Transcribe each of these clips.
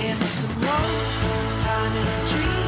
Give me some more time in a dream.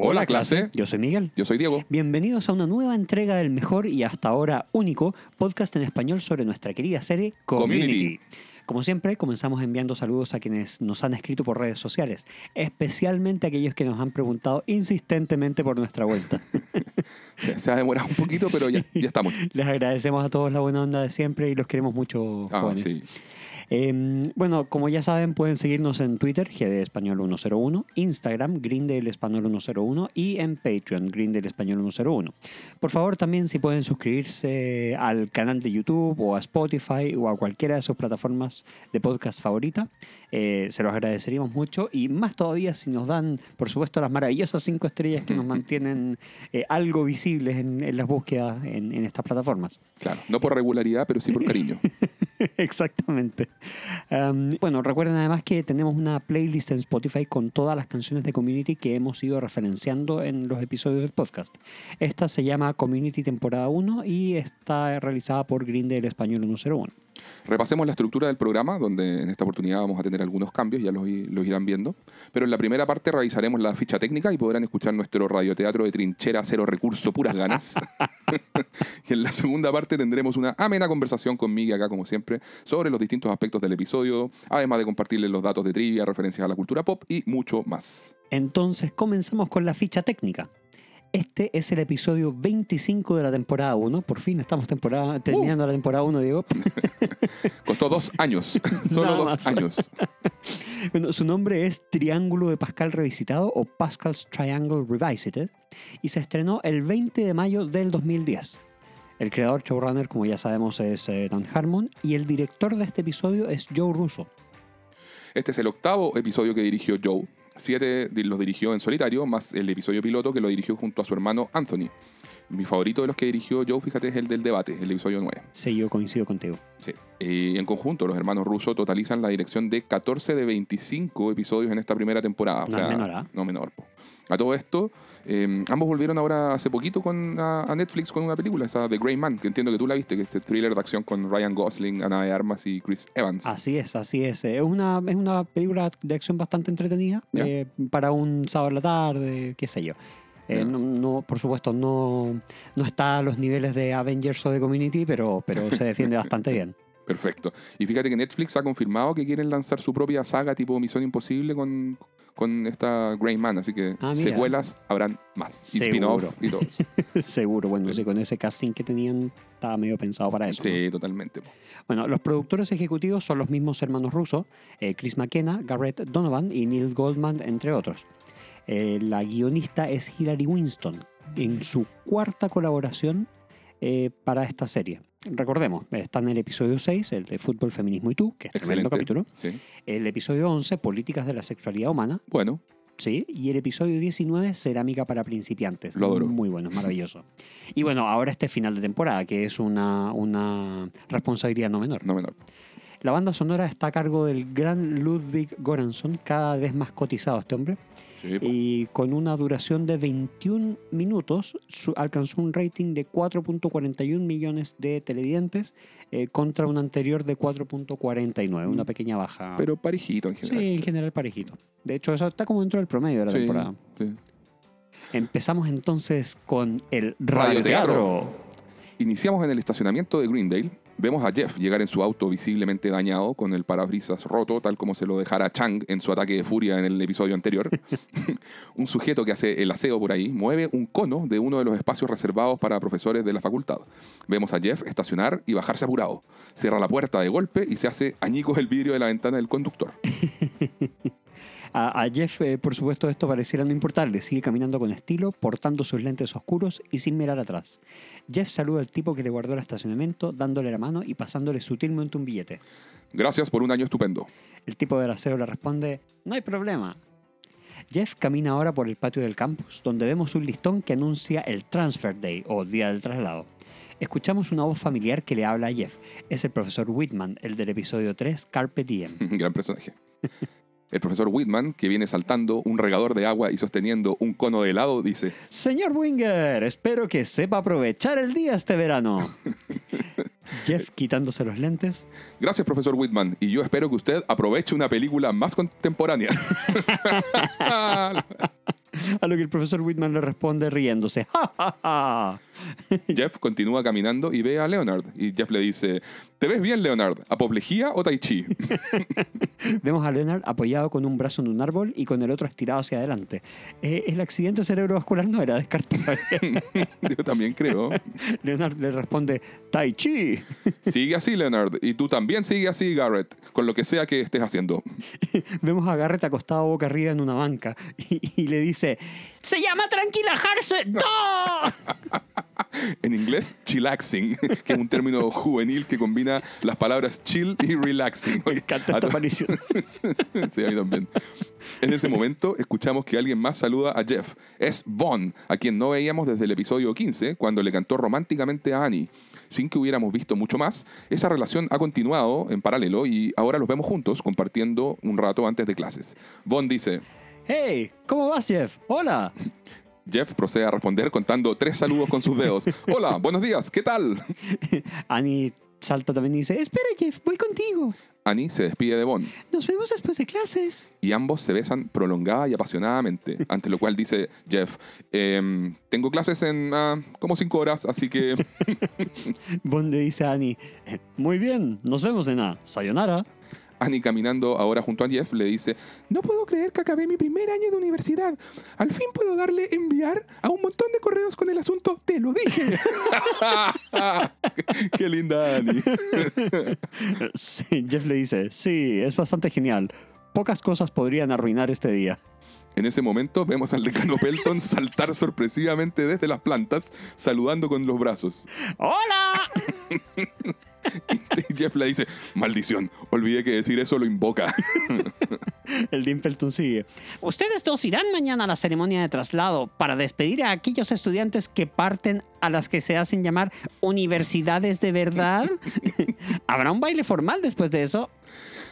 Hola, clase. Yo soy Miguel. Yo soy Diego. Bienvenidos a una nueva entrega del mejor y hasta ahora único podcast en español sobre nuestra querida serie Community. Community. Como siempre, comenzamos enviando saludos a quienes nos han escrito por redes sociales, especialmente aquellos que nos han preguntado insistentemente por nuestra vuelta. Se, se ha demorado un poquito, pero ya, ya estamos. Les agradecemos a todos la buena onda de siempre y los queremos mucho, Ah, jóvenes. sí. Eh, bueno, como ya saben, pueden seguirnos en Twitter, GD Español 101, Instagram, Grindel Español 101 y en Patreon, Grindel Español 101. Por favor, también si pueden suscribirse al canal de YouTube o a Spotify o a cualquiera de sus plataformas de podcast favorita, eh, se los agradeceríamos mucho y más todavía si nos dan, por supuesto, las maravillosas cinco estrellas que nos mantienen eh, algo visibles en, en las búsquedas en- en estas plataformas. Claro, no por regularidad, pero sí por cariño. Exactamente. Um, bueno, recuerden además que tenemos una playlist en Spotify con todas las canciones de Community que hemos ido referenciando en los episodios del podcast. Esta se llama Community temporada 1 y está realizada por Grindel Español 101. Repasemos la estructura del programa, donde en esta oportunidad vamos a tener algunos cambios, ya los, los irán viendo. Pero en la primera parte revisaremos la ficha técnica y podrán escuchar nuestro radioteatro de trinchera cero recurso, puras ganas. y en la segunda parte tendremos una amena conversación con Miguel acá, como siempre, sobre los distintos aspectos del episodio, además de compartirles los datos de trivia, referencias a la cultura pop y mucho más. Entonces comenzamos con la ficha técnica. Este es el episodio 25 de la temporada 1. Por fin estamos temporada, terminando la temporada 1, Diego. Costó dos años, solo Nada dos más. años. Bueno, su nombre es Triángulo de Pascal Revisitado o Pascal's Triangle Revisited y se estrenó el 20 de mayo del 2010. El creador showrunner, como ya sabemos, es eh, Dan Harmon y el director de este episodio es Joe Russo. Este es el octavo episodio que dirigió Joe. Siete los dirigió en solitario, más el episodio piloto que lo dirigió junto a su hermano Anthony. Mi favorito de los que dirigió Joe, fíjate, es el del debate, el episodio 9. Sí, yo coincido contigo. Sí. Y en conjunto, los hermanos rusos totalizan la dirección de 14 de 25 episodios en esta primera temporada. O No sea, menor, ¿ah? No menor. po. A todo esto, eh, ambos volvieron ahora hace poquito con, a, a Netflix con una película, esa The Grey Man, que entiendo que tú la viste, que es este thriller de acción con Ryan Gosling, Ana de Armas y Chris Evans. Así es, así es. Es una, es una película de acción bastante entretenida eh, para un sábado a la tarde, qué sé yo. Eh, no, no- por supuesto, no, no está a los niveles de Avengers o de Community, pero, pero se defiende bastante bien. Perfecto. Y fíjate que Netflix ha confirmado que quieren lanzar su propia saga tipo Misión Imposible con, con esta Grey Man, así que Ah, secuelas habrán más. Y Seguro. spin-off y todo eso. Seguro, bueno, Sí. sí, con ese casting que tenían estaba medio pensado para eso. ¿no? sí, totalmente. Bueno, los productores ejecutivos son los mismos hermanos rusos, eh, Chris McKenna, Garrett Donovan y Neil Goldman, entre otros. Eh, la guionista es Hilary Winston, en su cuarta colaboración eh, para esta serie. Recordemos, está en el episodio 6, el de Fútbol, Feminismo y tú, que es tremendo Excelente. capítulo. Sí. El episodio 11, Políticas de la Sexualidad Humana. Bueno, Sí, y el episodio 19, Cerámica para principiantes. Lo adoro. Muy bueno, es maravilloso. Y bueno, ahora este final de temporada, que es una, una responsabilidad no menor. no menor. La banda sonora está a cargo del gran Ludwig Göransson, cada vez más cotizado este hombre, Sí, y con una duración de 21 minutos su- alcanzó un rating de 4.41 millones de televidentes eh, contra un anterior de 4.49, una pequeña baja. Pero parejito en general. sí, en general parejito. De hecho, eso está como dentro del promedio de la Sí, temporada. sí. Empezamos entonces con el Radioteatro. radioteatro. Iniciamos en el estacionamiento de Greendale. Vemos a Jeff llegar en su auto visiblemente dañado, con el parabrisas roto, tal como se lo dejara Chang en su ataque de furia en el episodio anterior. un sujeto que hace el aseo por ahí mueve un cono de uno de los espacios reservados para profesores de la facultad. Vemos a Jeff estacionar y bajarse apurado. Cierra la puerta de golpe y se hace añicos el vidrio de la ventana del conductor. A, a Jeff, eh, por supuesto, esto pareciera no importarle. Sigue caminando con estilo, portando sus lentes oscuros y sin mirar atrás. Jeff saluda al tipo que le guardó el estacionamiento, dándole la mano y pasándole sutilmente un billete. Gracias por un año estupendo. El tipo del aseo le responde, no hay problema. Jeff camina ahora por el patio del campus, donde vemos un listón que anuncia el Transfer Day o Día del Traslado. escuchamos una voz familiar que le habla a Jeff. Es el profesor Whitman, el del episodio 3, Carpe Diem. Gran personaje. El profesor Whitman, que viene saltando un regador de agua y sosteniendo un cono de helado, dice, Señor Winger, espero que sepa aprovechar el día este verano. Jeff quitándose los lentes. gracias profesor Whitman, y yo espero que usted aproveche una película más contemporánea. A lo que el profesor Whitman le responde riéndose. "Ja, ja, ja". Jeff continúa caminando y ve a Leonard, y Jeff le dice, ¿te ves bien Leonard? ¿Apoplejía o tai chi? Vemos a Leonard apoyado con un brazo en un árbol y con el otro estirado hacia adelante. Eh, el accidente cerebrovascular no era descartable. yo también creo. Leonard le responde, Tai Chi. Sigue así Leonard, y tú también sigue así Garrett, con lo que sea que estés haciendo. Vemos a Garrett acostado boca arriba en una banca y, y le dice, se llama tranquilajarse. ¡No! En inglés, chillaxing, que es un término juvenil que combina las palabras chill y relaxing. Me encanta esta aparición. Sí, a mí también. En ese momento escuchamos que alguien más saluda a Jeff. Es Vaughn, a quien no veíamos desde el episodio 15, cuando le cantó románticamente a Annie. Sin que hubiéramos visto mucho más, esa relación ha continuado en paralelo y ahora los vemos juntos compartiendo un rato antes de clases. Vaughn dice, Hey, ¿cómo vas, Jeff? Hola. Jeff procede a responder contando tres saludos con sus dedos. Hola, buenos días, ¿qué tal? Annie salta también y dice, espera, Jeff, voy contigo. Annie se despide de Vaughn Nos vemos después de clases. y ambos se besan prolongada y apasionadamente, ante lo cual dice Jeff, "Em, tengo clases en ah, como cinco horas, así que Bond le dice a Annie, "Eh, muy bien, nos vemos, nena. Sayonara. Annie caminando ahora junto a Jeff le dice, no puedo creer que acabé mi primer año de universidad. Al fin puedo darle enviar a un montón de correos con el asunto, te lo dije. Qué linda Annie. Sí, Jeff le dice, sí, es bastante genial. Pocas cosas podrían arruinar este día. En ese momento vemos al decano Pelton saltar sorpresivamente desde las plantas, saludando con los brazos. ¡Hola! Y Jeff le dice, maldición, olvidé que decir eso lo invoca. El Dimpleton sigue. Ustedes dos irán mañana a la ceremonia de traslado para despedir a aquellos estudiantes que parten a las que se hacen llamar universidades de verdad. ¿Habrá un baile formal después de eso?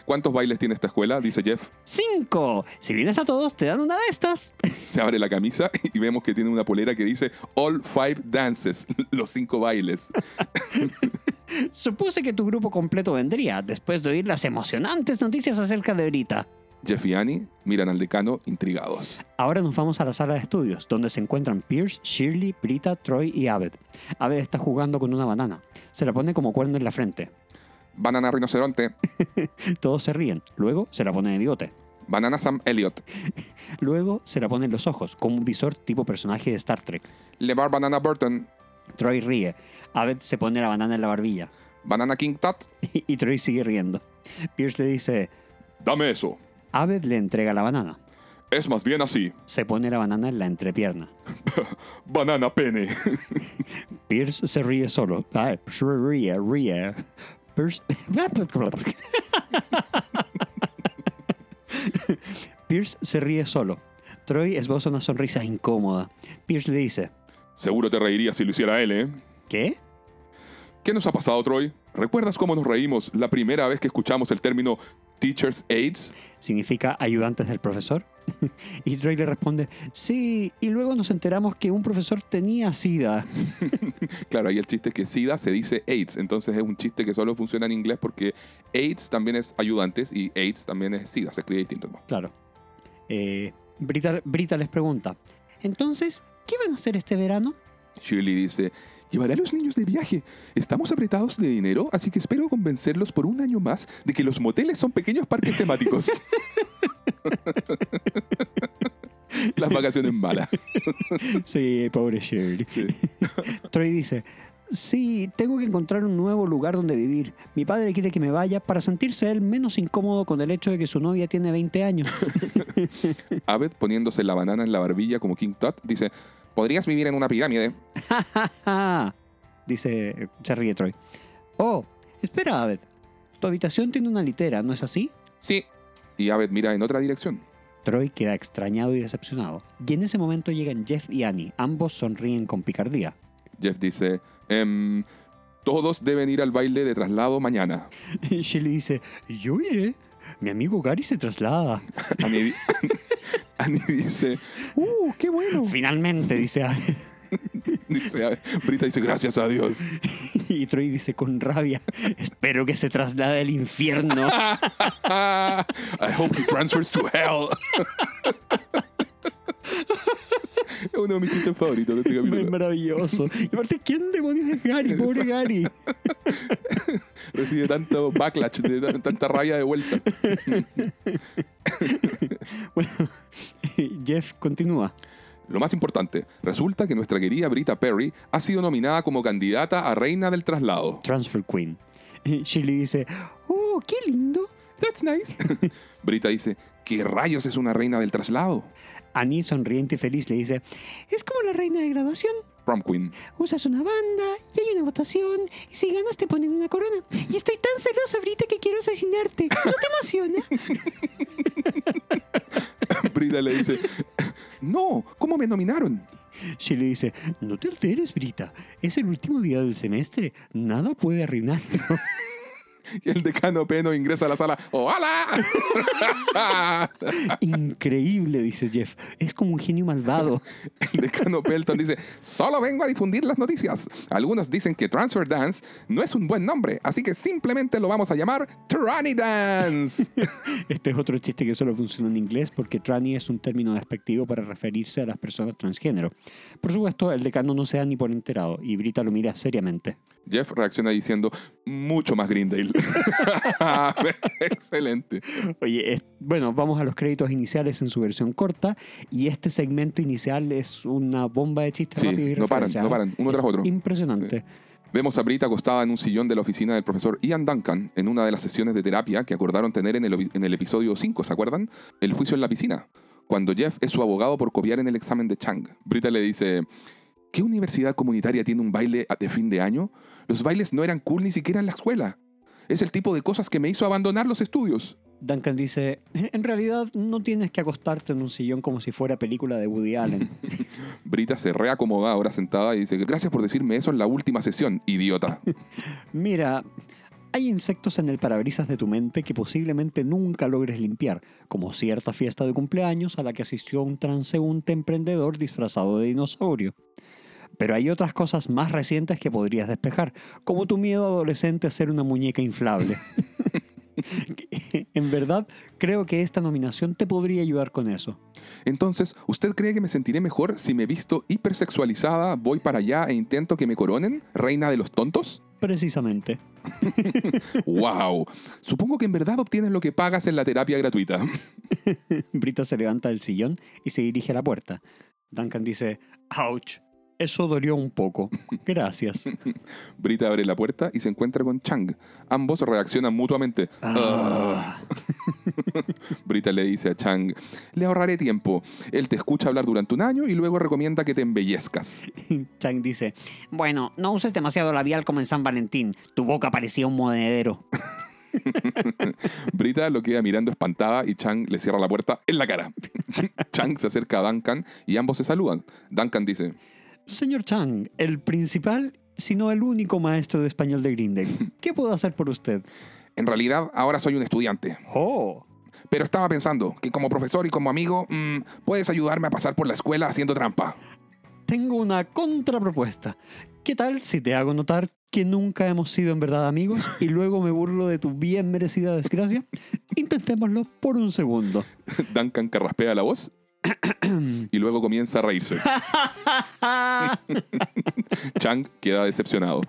¿Cuántos bailes tiene esta escuela? Dice Jeff. Cinco. Si vienes a todos, te dan una de estas. Se abre la camisa y vemos que tiene una polera que dice All Five Dances, los cinco bailes. Supuse que tu grupo completo vendría después de oír las emocionantes noticias acerca de Brita. Jeff y Annie miran al decano intrigados. Ahora nos vamos a la sala de estudios, donde se encuentran Pierce, Shirley, Brita, Troy y Abed. Abed está jugando con una banana. Se la pone como cuerno en la frente. Banana Rinoceronte, Todos se ríen. Luego se la pone de bigote. Banana Sam Elliot, Luego se la pone en los ojos, como un visor tipo personaje de Star Trek. Levar Banana Burton, Troy ríe. Abed se pone la banana en la barbilla. Banana King Tut, Y Troy sigue riendo. Pierce le dice, dame eso. Abed le entrega la banana. Es más bien así. Se pone la banana en la entrepierna. Banana Pene. Pierce se ríe solo. Ay, ríe, ríe. Pierce... Pierce se ríe solo. Troy esboza una sonrisa incómoda. Pierce le dice, Seguro te reirías si lo hiciera él, ¿eh? ¿qué? ¿Qué nos ha pasado, Troy? ¿Recuerdas cómo nos reímos la primera vez que escuchamos el término Teacher's Aids? ¿Significa ayudantes del profesor? y Troy le responde, sí, y luego nos enteramos que un profesor tenía SIDA. Claro, ahí el chiste es que SIDA se dice AIDS, entonces es un chiste que solo funciona en inglés porque AIDS también es ayudantes y AIDS también es SIDA, se escribe distinto. ¿no? Claro. Eh, Brita, Brita les pregunta, entonces, ¿qué van a hacer este verano? Shirley dice, llevaré a los niños de viaje. Estamos apretados de dinero, así que espero convencerlos por un año más de que los moteles son pequeños parques temáticos. Las vacaciones malas. Sí, pobre Shirley. Sí. Troy dice, sí, tengo que encontrar un nuevo lugar donde vivir. Mi padre quiere que me vaya para sentirse él menos incómodo con el hecho de que su novia tiene 20 años. Abed, poniéndose la banana en la barbilla como King Tut, dice, podrías vivir en una pirámide. dice, se ríe Troy. Oh, espera, Abed. Tu habitación tiene una litera, ¿no es así? Sí. Y Abed mira en otra dirección. Troy queda extrañado y decepcionado. Y en ese momento llegan Jeff y Annie. Ambos sonríen con picardía. Jeff dice, "Em, Todos deben ir al baile de traslado mañana. Shelly dice, yo iré. Mi amigo Gary se traslada. Annie, di- Annie dice, ¡Uh, qué bueno! Finalmente, dice Abed. Dice, Brita dice, gracias a Dios. Y Troy dice con rabia, espero que se traslade al infierno. I hope he transfers to hell. Es uno de mis chistes favoritos de este Es capítulo. maravilloso. Y aparte, ¿quién demonios es Gary? Pobre Gary. Recibe tanto backlash, de tan- tanta rabia de vuelta. Bueno, Jeff continúa. Lo más importante, resulta que nuestra querida Brita Perry ha sido nominada como candidata a reina del traslado. Transfer Queen. Shirley dice, oh, qué lindo. That's nice. Brita dice, ¿qué rayos es una reina del traslado? Annie, sonriente y feliz, le dice, es como la reina de graduación. Prom Queen. Usas una banda y hay una votación y si ganas te ponen una corona. Y estoy tan celosa, Brita, que quiero asesinarte. ¿No te emociona? Brita le dice, no, ¿cómo me nominaron? Shirley dice, no te alteres, Brita. Es el último día del semestre. Nada puede arruinarlo. Y el decano Peno ingresa a la sala, ¡Hola! Increíble, dice Jeff. Es como un genio malvado. El decano Pelton dice, solo vengo a difundir las noticias. Algunos dicen que Transfer Dance no es un buen nombre, así que simplemente lo vamos a llamar Tyranny Dance. Este es otro chiste que solo funciona en inglés porque tranny es un término despectivo para referirse a las personas transgénero. Por supuesto, el decano no se da ni por enterado y Brita lo mira seriamente. Jeff reacciona diciendo, mucho más Greendale. Excelente. Oye, es- bueno, vamos a los créditos iniciales en su versión corta y este segmento inicial es una bomba de chistes Sí, y no paran, no paran, uno Es tras otro. Impresionante. Vemos a Brita acostada en un sillón de la oficina del profesor Ian Duncan en una de las sesiones de terapia que acordaron tener en el, en el episodio 5, ¿se acuerdan? El juicio en la piscina. Cuando Jeff es su abogado por copiar en el examen de Chang. Brita le dice, ¿qué universidad comunitaria tiene un baile de fin de año? Los bailes no eran cool ni siquiera en la escuela. Es el tipo de cosas que me hizo abandonar los estudios. Duncan dice, en realidad no tienes que acostarte en un sillón como si fuera película de Woody Allen. Brita se reacomoda ahora sentada y dice, gracias por decirme eso en la última sesión, idiota. Mira, hay insectos en el parabrisas de tu mente que posiblemente nunca logres limpiar, como cierta fiesta de cumpleaños a la que asistió un transeúnte emprendedor disfrazado de dinosaurio. Pero hay otras cosas más recientes que podrías despejar, como tu miedo adolescente a ser una muñeca inflable. en verdad, creo que esta nominación te podría ayudar con eso. Entonces, ¿usted cree que me sentiré mejor si me visto hipersexualizada, voy para allá e intento que me coronen? ¿Reina de los tontos? Precisamente. ¡Wow! Supongo que en verdad obtienes lo que pagas en la terapia gratuita. Brita se levanta del sillón y se dirige a la puerta. Duncan dice, ouch, eso dolió un poco. Gracias. Brita abre la puerta y se encuentra con Chang. Ambos reaccionan mutuamente. Ah. Brita le dice a Chang, le ahorraré tiempo. Él te escucha hablar durante un año y luego recomienda que te embellezcas. Chang dice, bueno, no uses demasiado labial como en San Valentín. Tu boca parecía un monedero. Brita lo queda mirando espantada y Chang le cierra la puerta en la cara. Chang se acerca a Duncan y ambos se saludan. Duncan dice, Señor Chang, el principal, si no el único maestro de español de Grindel. ¿Qué puedo hacer por usted? en realidad ahora soy un estudiante, Oh. pero estaba pensando que como profesor y como amigo, mm, puedes ayudarme a pasar por la escuela haciendo trampa. Tengo una contrapropuesta. ¿Qué tal si te hago notar que nunca hemos sido en verdad amigos y luego me burlo de tu bien merecida desgracia? Intentémoslo por un segundo. Duncan carraspea la voz y luego comienza a reírse. Chang queda decepcionado.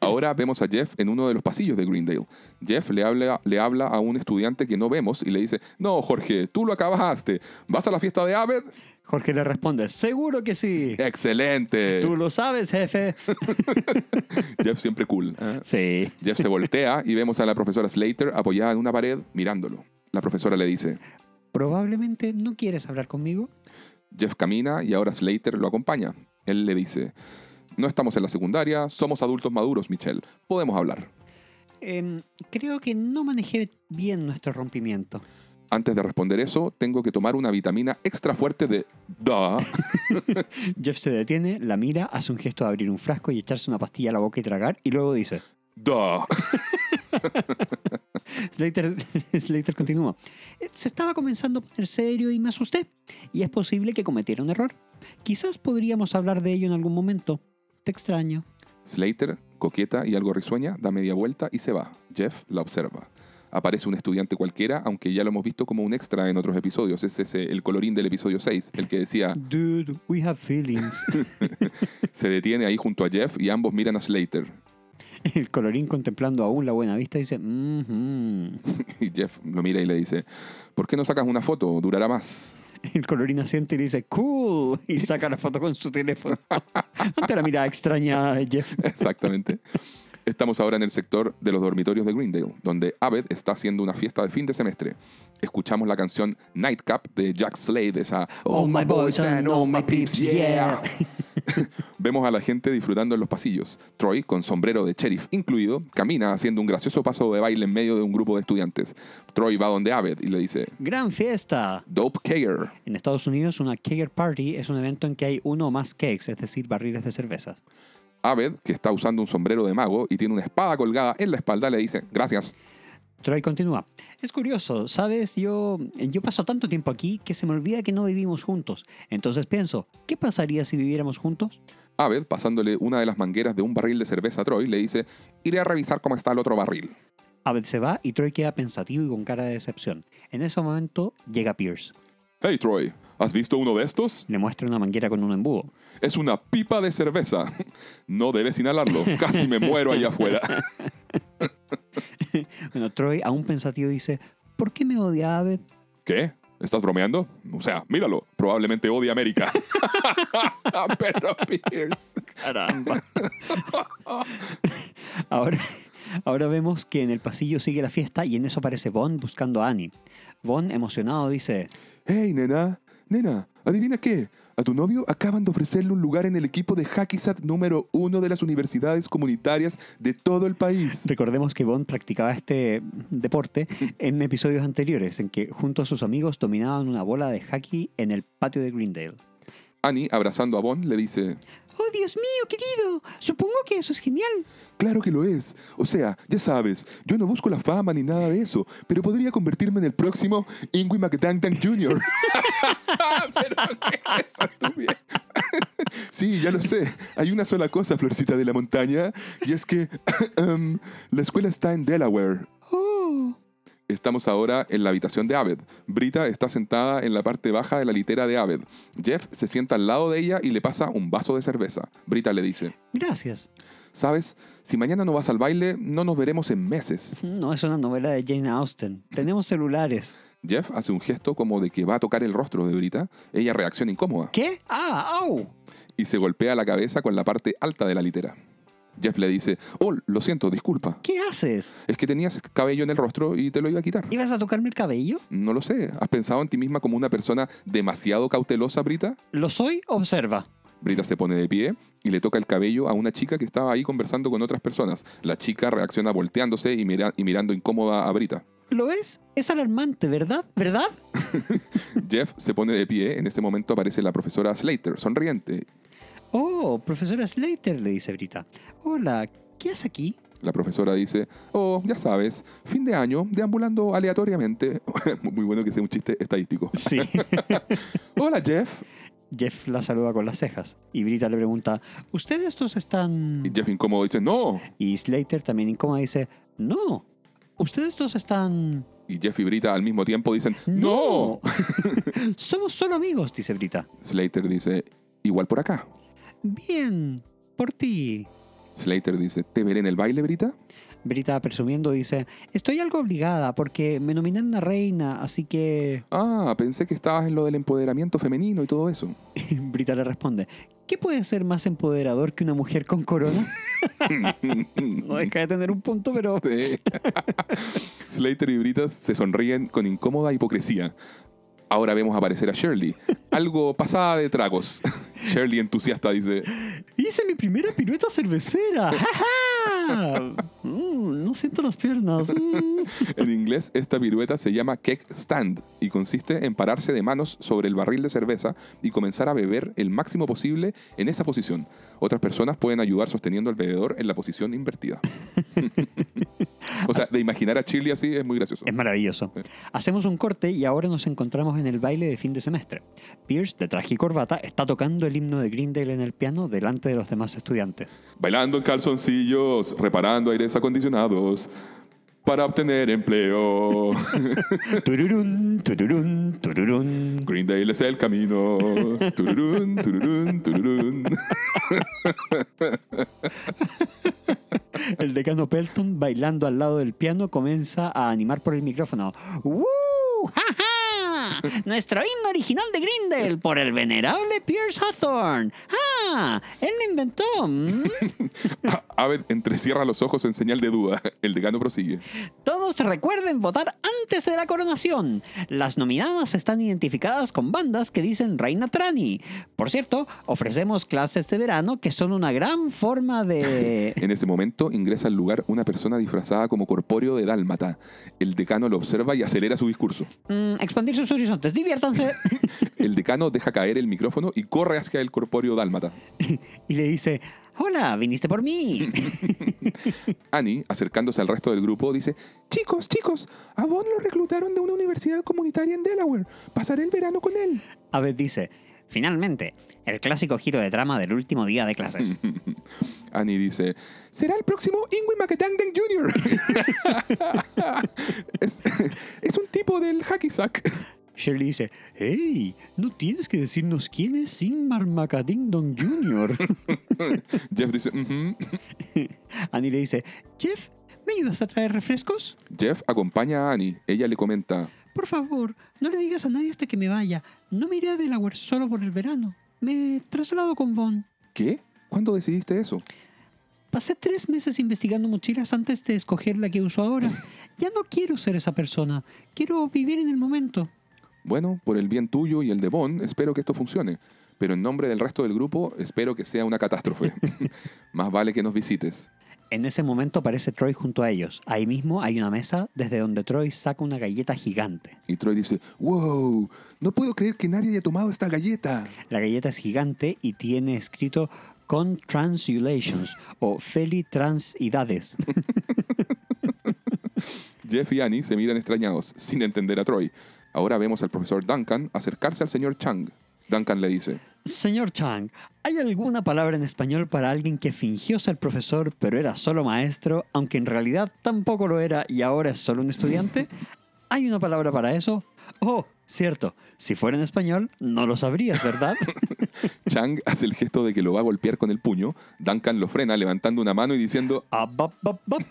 Ahora vemos a Jeff en uno de los pasillos de Greendale. Jeff le habla, le habla a un estudiante que no vemos y le dice, no, Jorge, tú lo acabaste. ¿Vas a la fiesta de Abed? Jorge le responde, seguro que sí. Excelente. Tú lo sabes, jefe. Jeff siempre cool. ¿eh? Sí. Jeff se voltea y vemos a la profesora Slater apoyada en una pared mirándolo. La profesora le dice, Probablemente no quieres hablar conmigo. Jeff camina y ahora Slater lo acompaña. Él le dice, no estamos en la secundaria, somos adultos maduros, Michelle. Podemos hablar. Em, creo que no manejé bien nuestro rompimiento. Antes de responder eso, tengo que tomar una vitamina extra fuerte de da. Jeff se detiene, la mira, hace un gesto de abrir un frasco y echarse una pastilla a la boca y tragar, y luego dice, Da. Slater, Slater continúa. "Eh, Se estaba comenzando a poner serio y me asusté. Y es posible que cometiera un error. Quizás podríamos hablar de ello en algún momento. Te extraño. Slater, coqueta y algo risueña, da media vuelta y se va. Jeff la observa. Aparece un estudiante cualquiera, aunque ya lo hemos visto como un extra en otros episodios. Es ese el colorín del episodio 6, el que decía, Dude, we have feelings. se detiene ahí junto a Jeff y ambos miran a Slater. El colorín contemplando aún la buena vista dice, "Mhm". Y Jeff lo mira y le dice, ¿por qué no sacas una foto? Durará más. El colorín asiente y le dice, cool. Y saca la foto con su teléfono. Ante la mirada extraña de Jeff. Exactamente. Estamos ahora en el sector de los dormitorios de Greendale, donde Abed está haciendo una fiesta de fin de semestre. Escuchamos la canción Nightcap de Jack Slade, esa All my boys and all my peeps, yeah. Vemos a la gente disfrutando en los pasillos. Troy, con sombrero de sheriff incluido, camina haciendo un gracioso paso de baile en medio de un grupo de estudiantes. Troy va donde Abed y le dice, Gran fiesta. Dope Kager. En Estados Unidos, una kegger party es un evento en que hay uno o más cakes, es decir, barriles de cervezas. Abed, que está usando un sombrero de mago y tiene una espada colgada en la espalda, le dice, gracias. Troy continúa. Es curioso, ¿sabes? Yo, yo paso tanto tiempo aquí que se me olvida que no vivimos juntos. Entonces pienso, ¿qué pasaría si viviéramos juntos? Abed, pasándole una de las mangueras de un barril de cerveza a Troy, le dice, iré a revisar cómo está el otro barril. Abed se va y Troy queda pensativo y con cara de decepción. En ese momento llega Pierce. Hey Troy, ¿has visto uno de estos? Le muestra una manguera con un embudo. Es una pipa de cerveza. No debes inhalarlo, casi me muero allá afuera. Bueno, Troy, aún pensativo, dice, ¿por qué me odia Abed? ¿Qué? ¿Estás bromeando? O sea, míralo, probablemente odia América. Pero Pierce. Caramba. ahora, ahora vemos que en el pasillo sigue la fiesta y en eso aparece Bond buscando a Annie. Bond, emocionado, dice, Hey, nena, nena, ¿adivina qué? A tu novio acaban de ofrecerle un lugar en el equipo de Hackisat número uno de las universidades comunitarias de todo el país. Recordemos que Bond practicaba este deporte en episodios anteriores, en que junto a sus amigos dominaban una bola de hockey en el patio de Greendale. Annie, abrazando a Bond, le dice, ¡Oh, Dios mío, querido! Supongo que eso es genial. Claro que lo es. O sea, ya sabes, yo no busco la fama ni nada de eso, pero podría convertirme en el próximo Ingui McTangtang Jr. pero ¿qué es sí, ya lo sé. Hay una sola cosa, Florcita de la Montaña, y es que em, la escuela está en Delaware. ¡Oh! Estamos ahora en la habitación de Abed. Brita está sentada en la parte baja de la litera de Abed. Jeff se sienta al lado de ella y le pasa un vaso de cerveza. Brita le dice, Gracias. ¿sabes? Si mañana no vas al baile, no nos veremos en meses. No es una novela de Jane Austen. Tenemos celulares. Jeff hace un gesto como de que va a tocar el rostro de Brita. Ella reacciona incómoda ¿Qué? ¡Ah! ¡Au! y se golpea la cabeza con la parte alta de la litera. Jeff le dice, oh, lo siento, disculpa. ¿Qué haces? Es que tenías cabello en el rostro y te lo iba a quitar. ¿Ibas a tocarme el cabello? No lo sé. ¿Has pensado en ti misma como una persona demasiado cautelosa, Brita? ¿Lo soy? Observa. Brita se pone de pie y le toca el cabello a una chica que estaba ahí conversando con otras personas. La chica reacciona volteándose y, mira- y mirando incómoda a Brita. ¿Lo ves? Es alarmante, ¿verdad? ¿Verdad? Jeff se pone de pie. En ese momento aparece la profesora Slater, sonriente. Oh, profesora Slater, le dice Brita. Hola, ¿qué haces aquí? La profesora dice, oh, ya sabes, fin de año, deambulando aleatoriamente. Muy bueno que sea un chiste estadístico. Sí. Hola, Jeff. Jeff la saluda con las cejas. Y Brita le pregunta, ¿ustedes dos están...? Y Jeff incómodo dice, no. Y Slater también incómoda dice, no. ¿Ustedes dos están...? Y Jeff y Brita al mismo tiempo dicen, no. Somos solo amigos, dice Brita. Slater dice, igual por acá. Bien, por ti. Slater dice, ¿te veré en el baile, Brita? Brita, presumiendo, dice, estoy algo obligada porque me nominan a reina, así que... Ah, pensé que estabas en lo del empoderamiento femenino y todo eso. Brita le responde, ¿qué puede ser más empoderador que una mujer con corona? no deja de tener un punto, pero... Slater y Brita se sonríen con incómoda hipocresía. Ahora vemos aparecer a Shirley, algo pasada de tragos. Shirley entusiasta dice, Hice mi primera pirueta cervecera. Ah, mm, no siento las piernas. mm. En inglés, esta pirueta se llama keg stand y consiste en pararse de manos sobre el barril de cerveza y comenzar a beber el máximo posible en esa posición. Otras personas pueden ayudar sosteniendo el bebedor en la posición invertida. o sea, de imaginar a Chile así es muy gracioso. Es maravilloso. Sí. Hacemos un corte y ahora nos encontramos en el baile de fin de semestre. Pierce, de traje y corbata, está tocando el himno de Greendale en el piano delante de los demás estudiantes. Bailando en reparando aires acondicionados para obtener empleo. Tururún, tururún, tururún. Greendale es el camino. Tururún, tururún, tururún. El decano Pelton, bailando al lado del piano, comienza a animar por el micrófono. ¡Woo! ¡Ja, ja! Nuestro himno original de Grindel por el venerable Pierce Hawthorne. ¡Ah! Él lo inventó. ¿m? Aved entrecierra los ojos en señal de duda. El decano prosigue. Todos recuerden votar antes de la coronación. Las nominadas están identificadas con bandas que dicen Reina Trani. Por cierto, ofrecemos clases de verano que son una gran forma de... En ese momento ingresa al lugar una persona disfrazada como corpóreo de dálmata. El decano lo observa y acelera su discurso. Mm, expandir sus horizontes. Diviértanse. El decano deja caer el micrófono y corre hacia el corpóreo dálmata. y le dice, hola, viniste por mí. Annie, acercándose al resto del grupo, dice, chicos, chicos, a Bond lo reclutaron de una universidad comunitaria en Delaware. Pasaré el verano con él. Abed dice, finalmente, el clásico giro de trama del último día de clases. Annie dice, será el próximo Ingrid McTangden Jr. es, es un tipo del hacky sack. Shirley dice, hey, no tienes que decirnos quién es Ingmar Macadingdon Jr. Jeff dice, "Ujú". Annie le dice, Jeff, ¿me ayudas a traer refrescos? Jeff acompaña a Annie. Ella le comenta, Por favor, no le digas a nadie hasta que me vaya. No me iré a Delaware solo por el verano. Me traslado con Von. ¿qué? ¿Cuándo decidiste eso? Pasé tres meses investigando mochilas antes de escoger la que uso ahora. Ya no quiero ser esa persona. Quiero vivir en el momento. Bueno, por el bien tuyo y el de Bond, espero que esto funcione. Pero en nombre del resto del grupo, espero que sea una catástrofe. Más vale que nos visites. En ese momento aparece Troy junto a ellos. Ahí mismo hay una mesa desde donde Troy saca una galleta gigante. Y Troy dice, wow, no puedo creer que nadie haya tomado esta galleta. La galleta es gigante y tiene escrito con transulations o felitransidades. Jeff y Annie se miran extrañados, sin entender a Troy. Ahora vemos al profesor Duncan acercarse al señor Chang. Duncan le dice, Señor Chang, ¿hay alguna palabra en español para alguien que fingió ser profesor pero era solo maestro, aunque en realidad tampoco lo era y ahora es solo un estudiante? ¿Hay una palabra para eso? Oh, cierto, si fuera en español no lo sabrías, ¿verdad? Chang hace el gesto de que lo va a golpear con el puño. Duncan lo frena levantando una mano y diciendo, Ah, bap, bap, bap.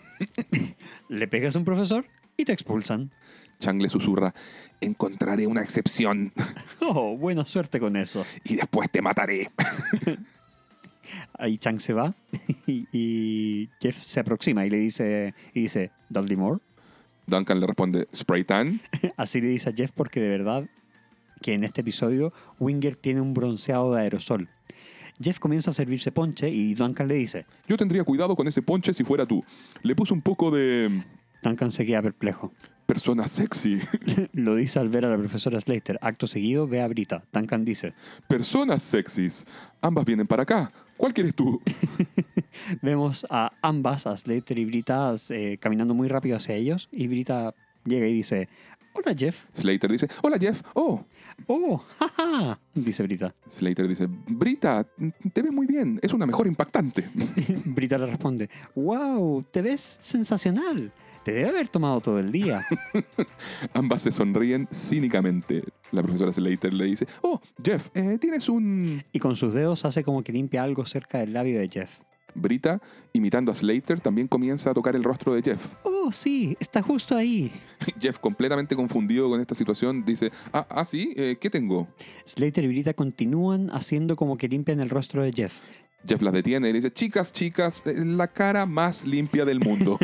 Le pegas a un profesor y te expulsan. Chang le susurra, encontraré una excepción Oh, buena suerte con eso. y después te mataré. Ahí Chang se va y, y Jeff se aproxima y le dice, y dice, Dudley Moore. Duncan le responde, spray tan. Así le dice a Jeff porque de verdad que en este episodio Winger tiene un bronceado de aerosol. Jeff comienza a servirse ponche y Duncan le dice, Yo tendría cuidado con ese ponche si fuera tú. Le puse un poco de Duncan se queda perplejo. Persona sexy. Lo dice al ver a la profesora Slater. Acto seguido ve a Brita. Duncan dice, Personas sexys. Ambas vienen para acá. ¿Cuál quieres tú? vemos a ambas, a Slater y Brita, eh, caminando muy rápido hacia ellos y Brita llega y dice, hola Jeff. Slater dice, hola Jeff. Oh. Oh, jaja, dice Brita. Slater dice, Brita, te ves muy bien. Es una mejor impactante. Brita le responde, wow, te ves sensacional. Te debe haber tomado todo el día. Ambas se sonríen cínicamente. La profesora Slater le dice, oh, Jeff, eh, tienes un... y con sus dedos hace como que limpia algo cerca del labio de Jeff. Brita, imitando a Slater, también comienza a tocar el rostro de Jeff. Oh, sí, está justo ahí. Jeff, completamente confundido con esta situación, dice, ah, ah sí, eh, ¿qué tengo? Slater y Brita continúan haciendo como que limpian el rostro de Jeff. Jeff las detiene y le dice, chicas, chicas, eh, la cara más limpia del mundo.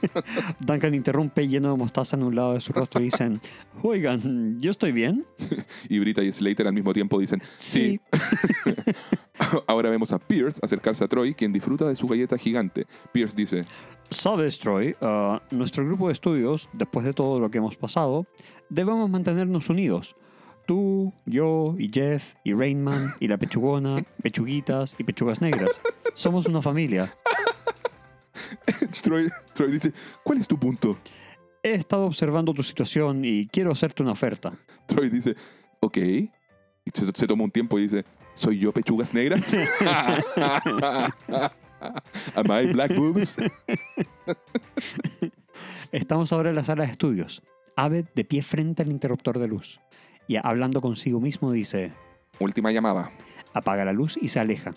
Duncan interrumpe lleno de mostaza en un lado de su rostro y dicen, oigan, ¿yo estoy bien? y Brita y Slater al mismo tiempo dicen, sí. Ahora vemos a Pierce acercarse a Troy, quien disfruta de su galleta gigante. Pierce dice, Sabes, Troy, ah, nuestro grupo de estudios, después de todo lo que hemos pasado, debemos mantenernos unidos. Tú, yo y Jeff y Rainman y la pechugona, pechuguitas y pechugas negras. Somos una familia. Troy, Troy dice, ¿cuál es tu punto? He estado observando tu situación y quiero hacerte una oferta. Troy dice, ok. Y se, se toma un tiempo y dice, ¿soy yo pechugas negras? Am I black boobs? Estamos ahora en la sala de estudios. Abed de pie frente al interruptor de luz. Y hablando consigo mismo dice, Última llamada. apaga la luz y se aleja.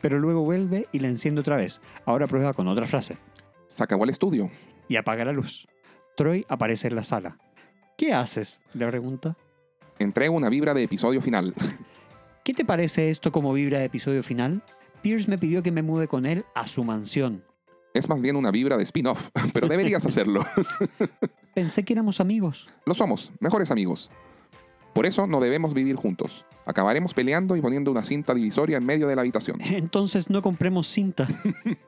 Pero luego vuelve y la enciende otra vez. Ahora prueba con otra frase. Se acabó el estudio. Y apaga la luz. Troy aparece en la sala. ¿Qué haces? le pregunta. Entrego una vibra de episodio final. ¿Qué te parece esto como vibra de episodio final? Pierce me pidió que me mude con él a su mansión. Es más bien una vibra de spin-off, pero deberías hacerlo. Pensé que éramos amigos. Lo somos, mejores amigos. Por eso no debemos vivir juntos. Acabaremos peleando y poniendo una cinta divisoria en medio de la habitación. Entonces no compremos cinta.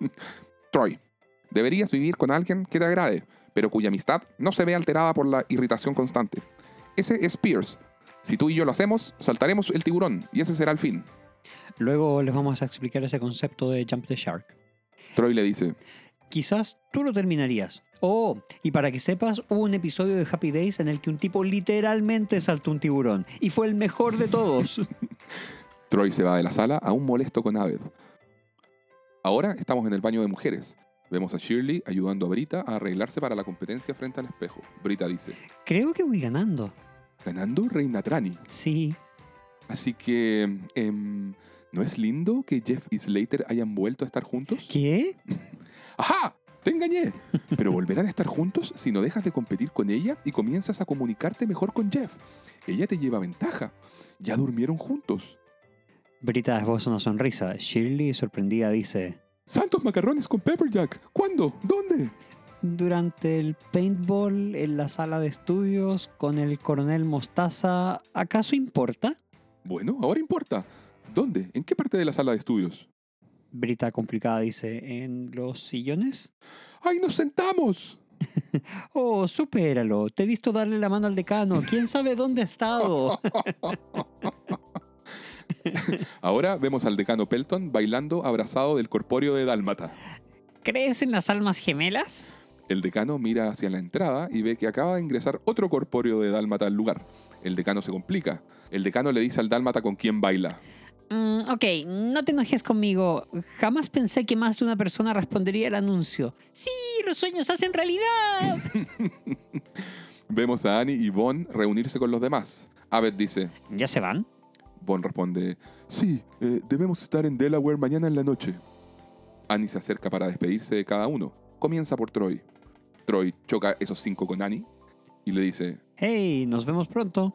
Troy, deberías vivir con alguien que te agrade, pero cuya amistad no se ve alterada por la irritación constante. Ese es Pierce. Si tú y yo lo hacemos, saltaremos el tiburón y ese será el fin. Luego les vamos a explicar ese concepto de Jump the Shark. Troy le dice, Quizás tú lo terminarías. Oh, y para que sepas, hubo un episodio de Happy Days en el que un tipo literalmente saltó un tiburón. Y fue el mejor de todos. Troy se va de la sala aún molesto con Abed. Ahora estamos en el baño de mujeres. Vemos a Shirley ayudando a Brita a arreglarse para la competencia frente al espejo. Brita dice, Creo que voy ganando. ganando Reina Trani. Sí. Así que, em, ¿no es lindo que Jeff y Slater hayan vuelto a estar juntos? ¿Qué? ¡Ajá! Te engañé. Pero volverán a estar juntos si no dejas de competir con ella y comienzas a comunicarte mejor con Jeff. Ella te lleva ventaja. Ya durmieron juntos. Brita esboza una sonrisa. Shirley, sorprendida, dice: ¡Santos macarrones con Pepperjack! ¿Cuándo? ¿Dónde? Durante el paintball en la sala de estudios con el coronel Mostaza, ¿acaso importa? Bueno, ahora importa. ¿Dónde? ¿En qué parte de la sala de estudios? Brita complicada dice: ¿En los sillones? ¡Ay, nos sentamos! Oh, supéralo. Te he visto darle la mano al decano. ¿Quién sabe dónde ha estado? Ahora vemos al decano Pelton bailando abrazado del corpóreo de Dálmata. ¿Crees en las almas gemelas? El decano mira hacia la entrada y ve que acaba de ingresar otro corpóreo de Dálmata al lugar. El decano se complica. El decano le dice al Dálmata con quién baila. Mm, ok, no te enojes conmigo. Jamás pensé que más de una persona respondería el anuncio. Sí, los sueños hacen realidad. Vemos a Annie y Von reunirse con los demás. Abed dice, ¿Ya se van? Von responde, sí, eh, debemos estar en Delaware mañana en la noche. Annie se acerca para despedirse de cada uno. Comienza por Troy. Troy choca esos cinco con Annie y le dice, Hey, nos vemos pronto.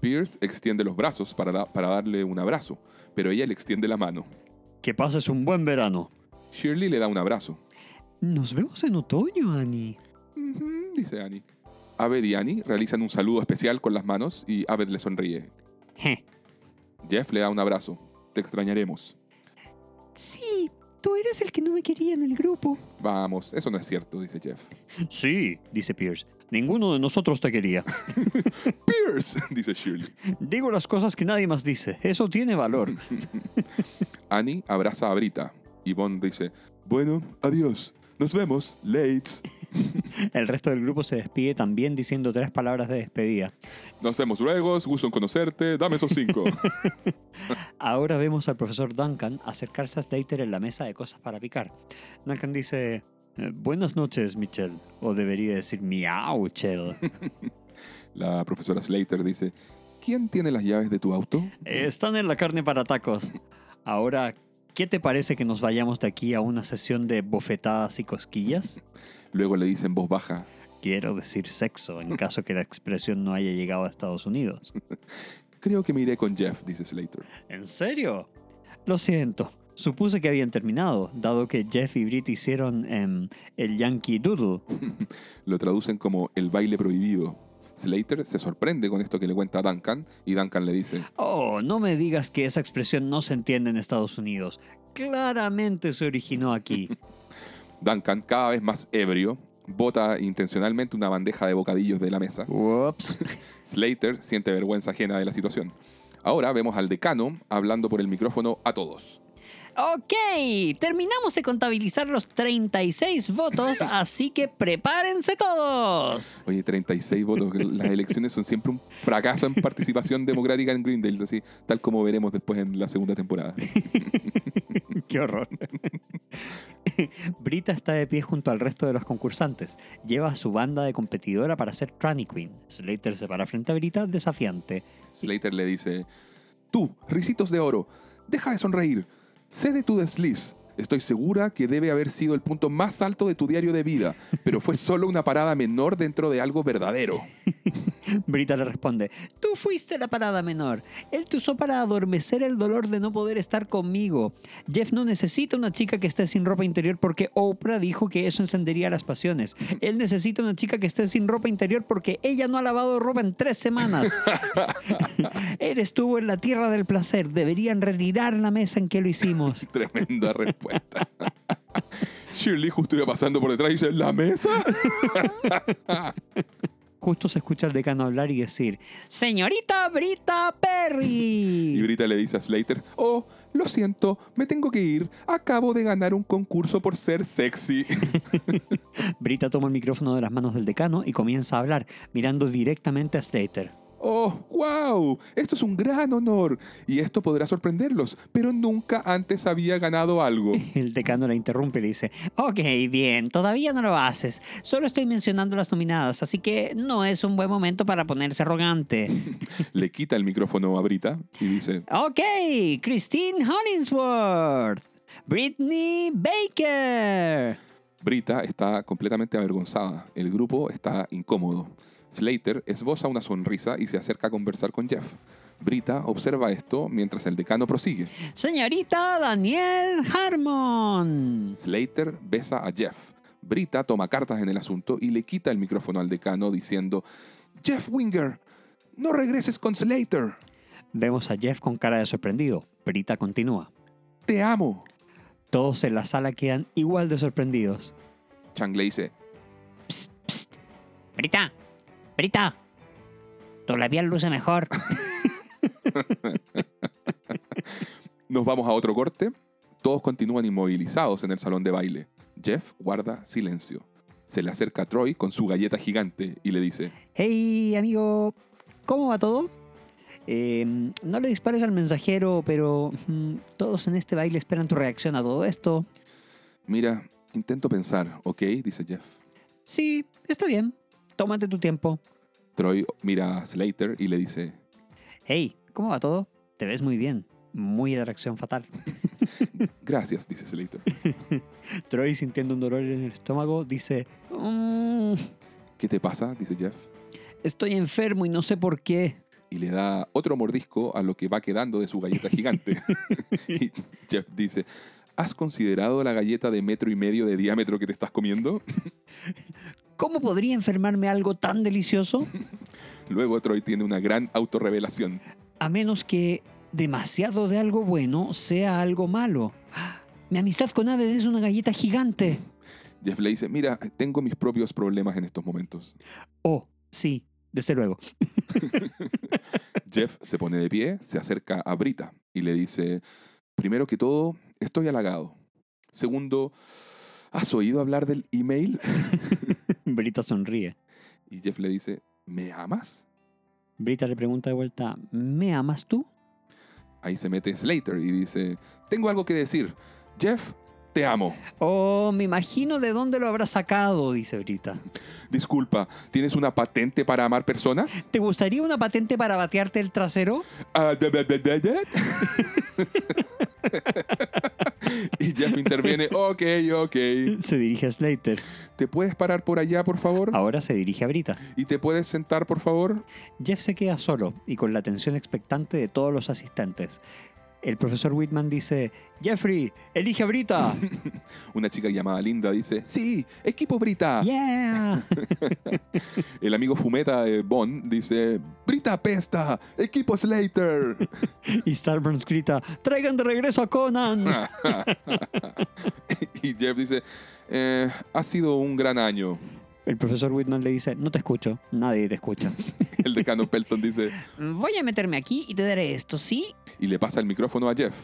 Pierce extiende los brazos para, para darle un abrazo, pero ella le extiende la mano. Que pases un buen verano. Shirley le da un abrazo. Nos vemos en otoño, Annie. "Ujú", dice Annie. Abed y Annie realizan un saludo especial con las manos y Abed le sonríe. Je. Jeff le da un abrazo. Te extrañaremos. Sí, tú eres el que no me quería en el grupo. Vamos, eso no es cierto, dice Jeff. Sí, dice Pierce. Ninguno de nosotros te quería. Pierce, dice Shirley. Digo las cosas que nadie más dice. Eso tiene valor. Annie abraza a Brita. Y Bond dice, bueno, adiós. Nos vemos, Lates. El resto del grupo se despide también diciendo tres palabras de despedida. Nos vemos luego, gusto en conocerte, dame esos cinco. Ahora vemos al profesor Duncan acercarse a Slater en la mesa de cosas para picar. Duncan dice, "Eh, buenas noches, Michelle. O debería decir, miau, Chell. La profesora Slater dice, ¿quién tiene las llaves de tu auto? Están en la carne para tacos. Ahora, ¿qué te parece que nos vayamos de aquí a una sesión de bofetadas y cosquillas? Luego le dice en voz baja, Quiero decir sexo, en caso que la expresión no haya llegado a Estados Unidos. creo que me iré con Jeff, dice Slater. ¿En serio? Lo siento. Supuse que habían terminado, dado que Jeff y Brit hicieron em, el Yankee Doodle. Lo traducen como el baile prohibido. Slater se sorprende con esto que le cuenta a Duncan y Duncan le dice, Oh, no me digas que esa expresión no se entiende en Estados Unidos. Claramente se originó aquí. Duncan, cada vez más ebrio, bota intencionalmente una bandeja de bocadillos de la mesa. Ups. Slater siente vergüenza ajena de la situación. Ahora vemos al decano hablando por el micrófono a todos. Ok, terminamos de contabilizar los 36 votos, así que prepárense todos. Oye, 36 votos. Las elecciones son siempre un fracaso en participación democrática en Greendale, así, tal como veremos después en la segunda temporada. Qué horror. Brita está de pie junto al resto de los concursantes. Lleva a su banda de competidora para ser Tranny Queen. Slater se para frente a Brita desafiante. Slater le dice, tú, risitos de oro, deja de sonreír, cede tu desliz. Estoy segura que debe haber sido el punto más alto de tu diario de vida, pero fue solo una parada menor dentro de algo verdadero. Brita le responde, tú fuiste la parada menor. Él te usó para adormecer el dolor de no poder estar conmigo. Jeff no necesita una chica que esté sin ropa interior porque Oprah dijo que eso encendería las pasiones. Él necesita una chica que esté sin ropa interior porque ella no ha lavado ropa en tres semanas. Él estuvo en la tierra del placer. Deberían retirar la mesa en que lo hicimos. Tremenda respuesta. Shirley justo iba pasando por detrás y dice, ¿la mesa? Justo se escucha al decano hablar y decir, Señorita Brita Y Perry. Brita le dice a Slater, oh, lo siento, me tengo que ir. Acabo de ganar un concurso por ser sexy. Brita toma el micrófono de las manos del decano y comienza a hablar, mirando directamente a Slater. Oh, wow, esto es un gran honor. Y esto podrá sorprenderlos, pero nunca antes había ganado algo. El decano la interrumpe y le dice, ok, bien, todavía no lo haces. Solo estoy mencionando las nominadas, así que no es un buen momento para ponerse arrogante. Le quita el micrófono a Brita y dice, ok, Christine Hollingsworth. Britney Baker. Brita está completamente avergonzada. El grupo está incómodo. Slater esboza una sonrisa y se acerca a conversar con Jeff. Brita observa esto mientras el decano prosigue. Señorita Daniel Harmon. Slater besa a Jeff. Brita toma cartas en el asunto y le quita el micrófono al decano diciendo, Jeff Winger, no regreses con Slater. Vemos a Jeff con cara de sorprendido. Brita continúa. Te amo. Todos en la sala quedan igual de sorprendidos. Chang le dice, Psst, psst. Brita, Brita. Tu labial luce mejor. nos vamos a otro corte. Todos continúan inmovilizados en el salón de baile. Jeff guarda silencio. Se le acerca a Troy con su galleta gigante y le dice, Hey, amigo, ¿cómo va todo? Eh, no le dispares al mensajero, pero mm, todos en este baile esperan tu reacción a todo esto. mira, intento pensar, ¿ok? dice Jeff. Sí, está bien. Tómate tu tiempo. Troy mira a Slater y le dice, Hey, ¿cómo va todo? Te ves muy bien. Muy de reacción fatal. gracias, dice Slater. Troy, sintiendo un dolor en el estómago, dice: "Mm, ¿Qué te pasa? dice Jeff. Estoy enfermo y no sé por qué. Y le da otro mordisco a lo que va quedando de su galleta gigante. y Jeff dice, ¿has considerado la galleta de metro y medio de diámetro que te estás comiendo? ¿Cómo podría enfermarme algo tan delicioso? Luego Troy tiene una gran autorrevelación. A menos que demasiado de algo bueno sea algo malo. Mi amistad con Aved es una galleta gigante. Jeff le dice, mira, tengo mis propios problemas en estos momentos. Oh, sí, desde luego. Jeff se pone de pie, se acerca a Brita y le dice, primero que todo, estoy halagado. Segundo, ¿has oído hablar del email? Brita sonríe. Y Jeff le dice, ¿me amas? Brita le pregunta de vuelta, ¿me amas tú? Ahí se mete Slater y dice, tengo algo que decir. Jeff, te amo. Oh, me imagino de dónde lo habrá sacado, dice Brita. Disculpa, ¿tienes una patente para amar personas? ¿Te gustaría una patente para batearte el trasero? Ah, y Jeff interviene, ok, ok. Se dirige a Slater. ¿Te puedes parar por allá, por favor? Ahora se dirige a Brita. ¿Y te puedes sentar, por favor? Jeff se queda solo y con la atención expectante de todos los asistentes. El profesor Whitman dice, Jeffrey, elige a Brita. Una chica llamada Linda dice, sí, equipo Brita. Yeah. El amigo Fumeta de Bond dice, Brita pesta, equipo Slater. Y Starburns grita, traigan de regreso a Conan. y Jeff dice, "Eh, ha sido un gran año. El profesor Whitman le dice, no te escucho, nadie te escucha. El decano Pelton dice, Voy a meterme aquí y te daré esto, ¿sí? y le pasa el micrófono a Jeff.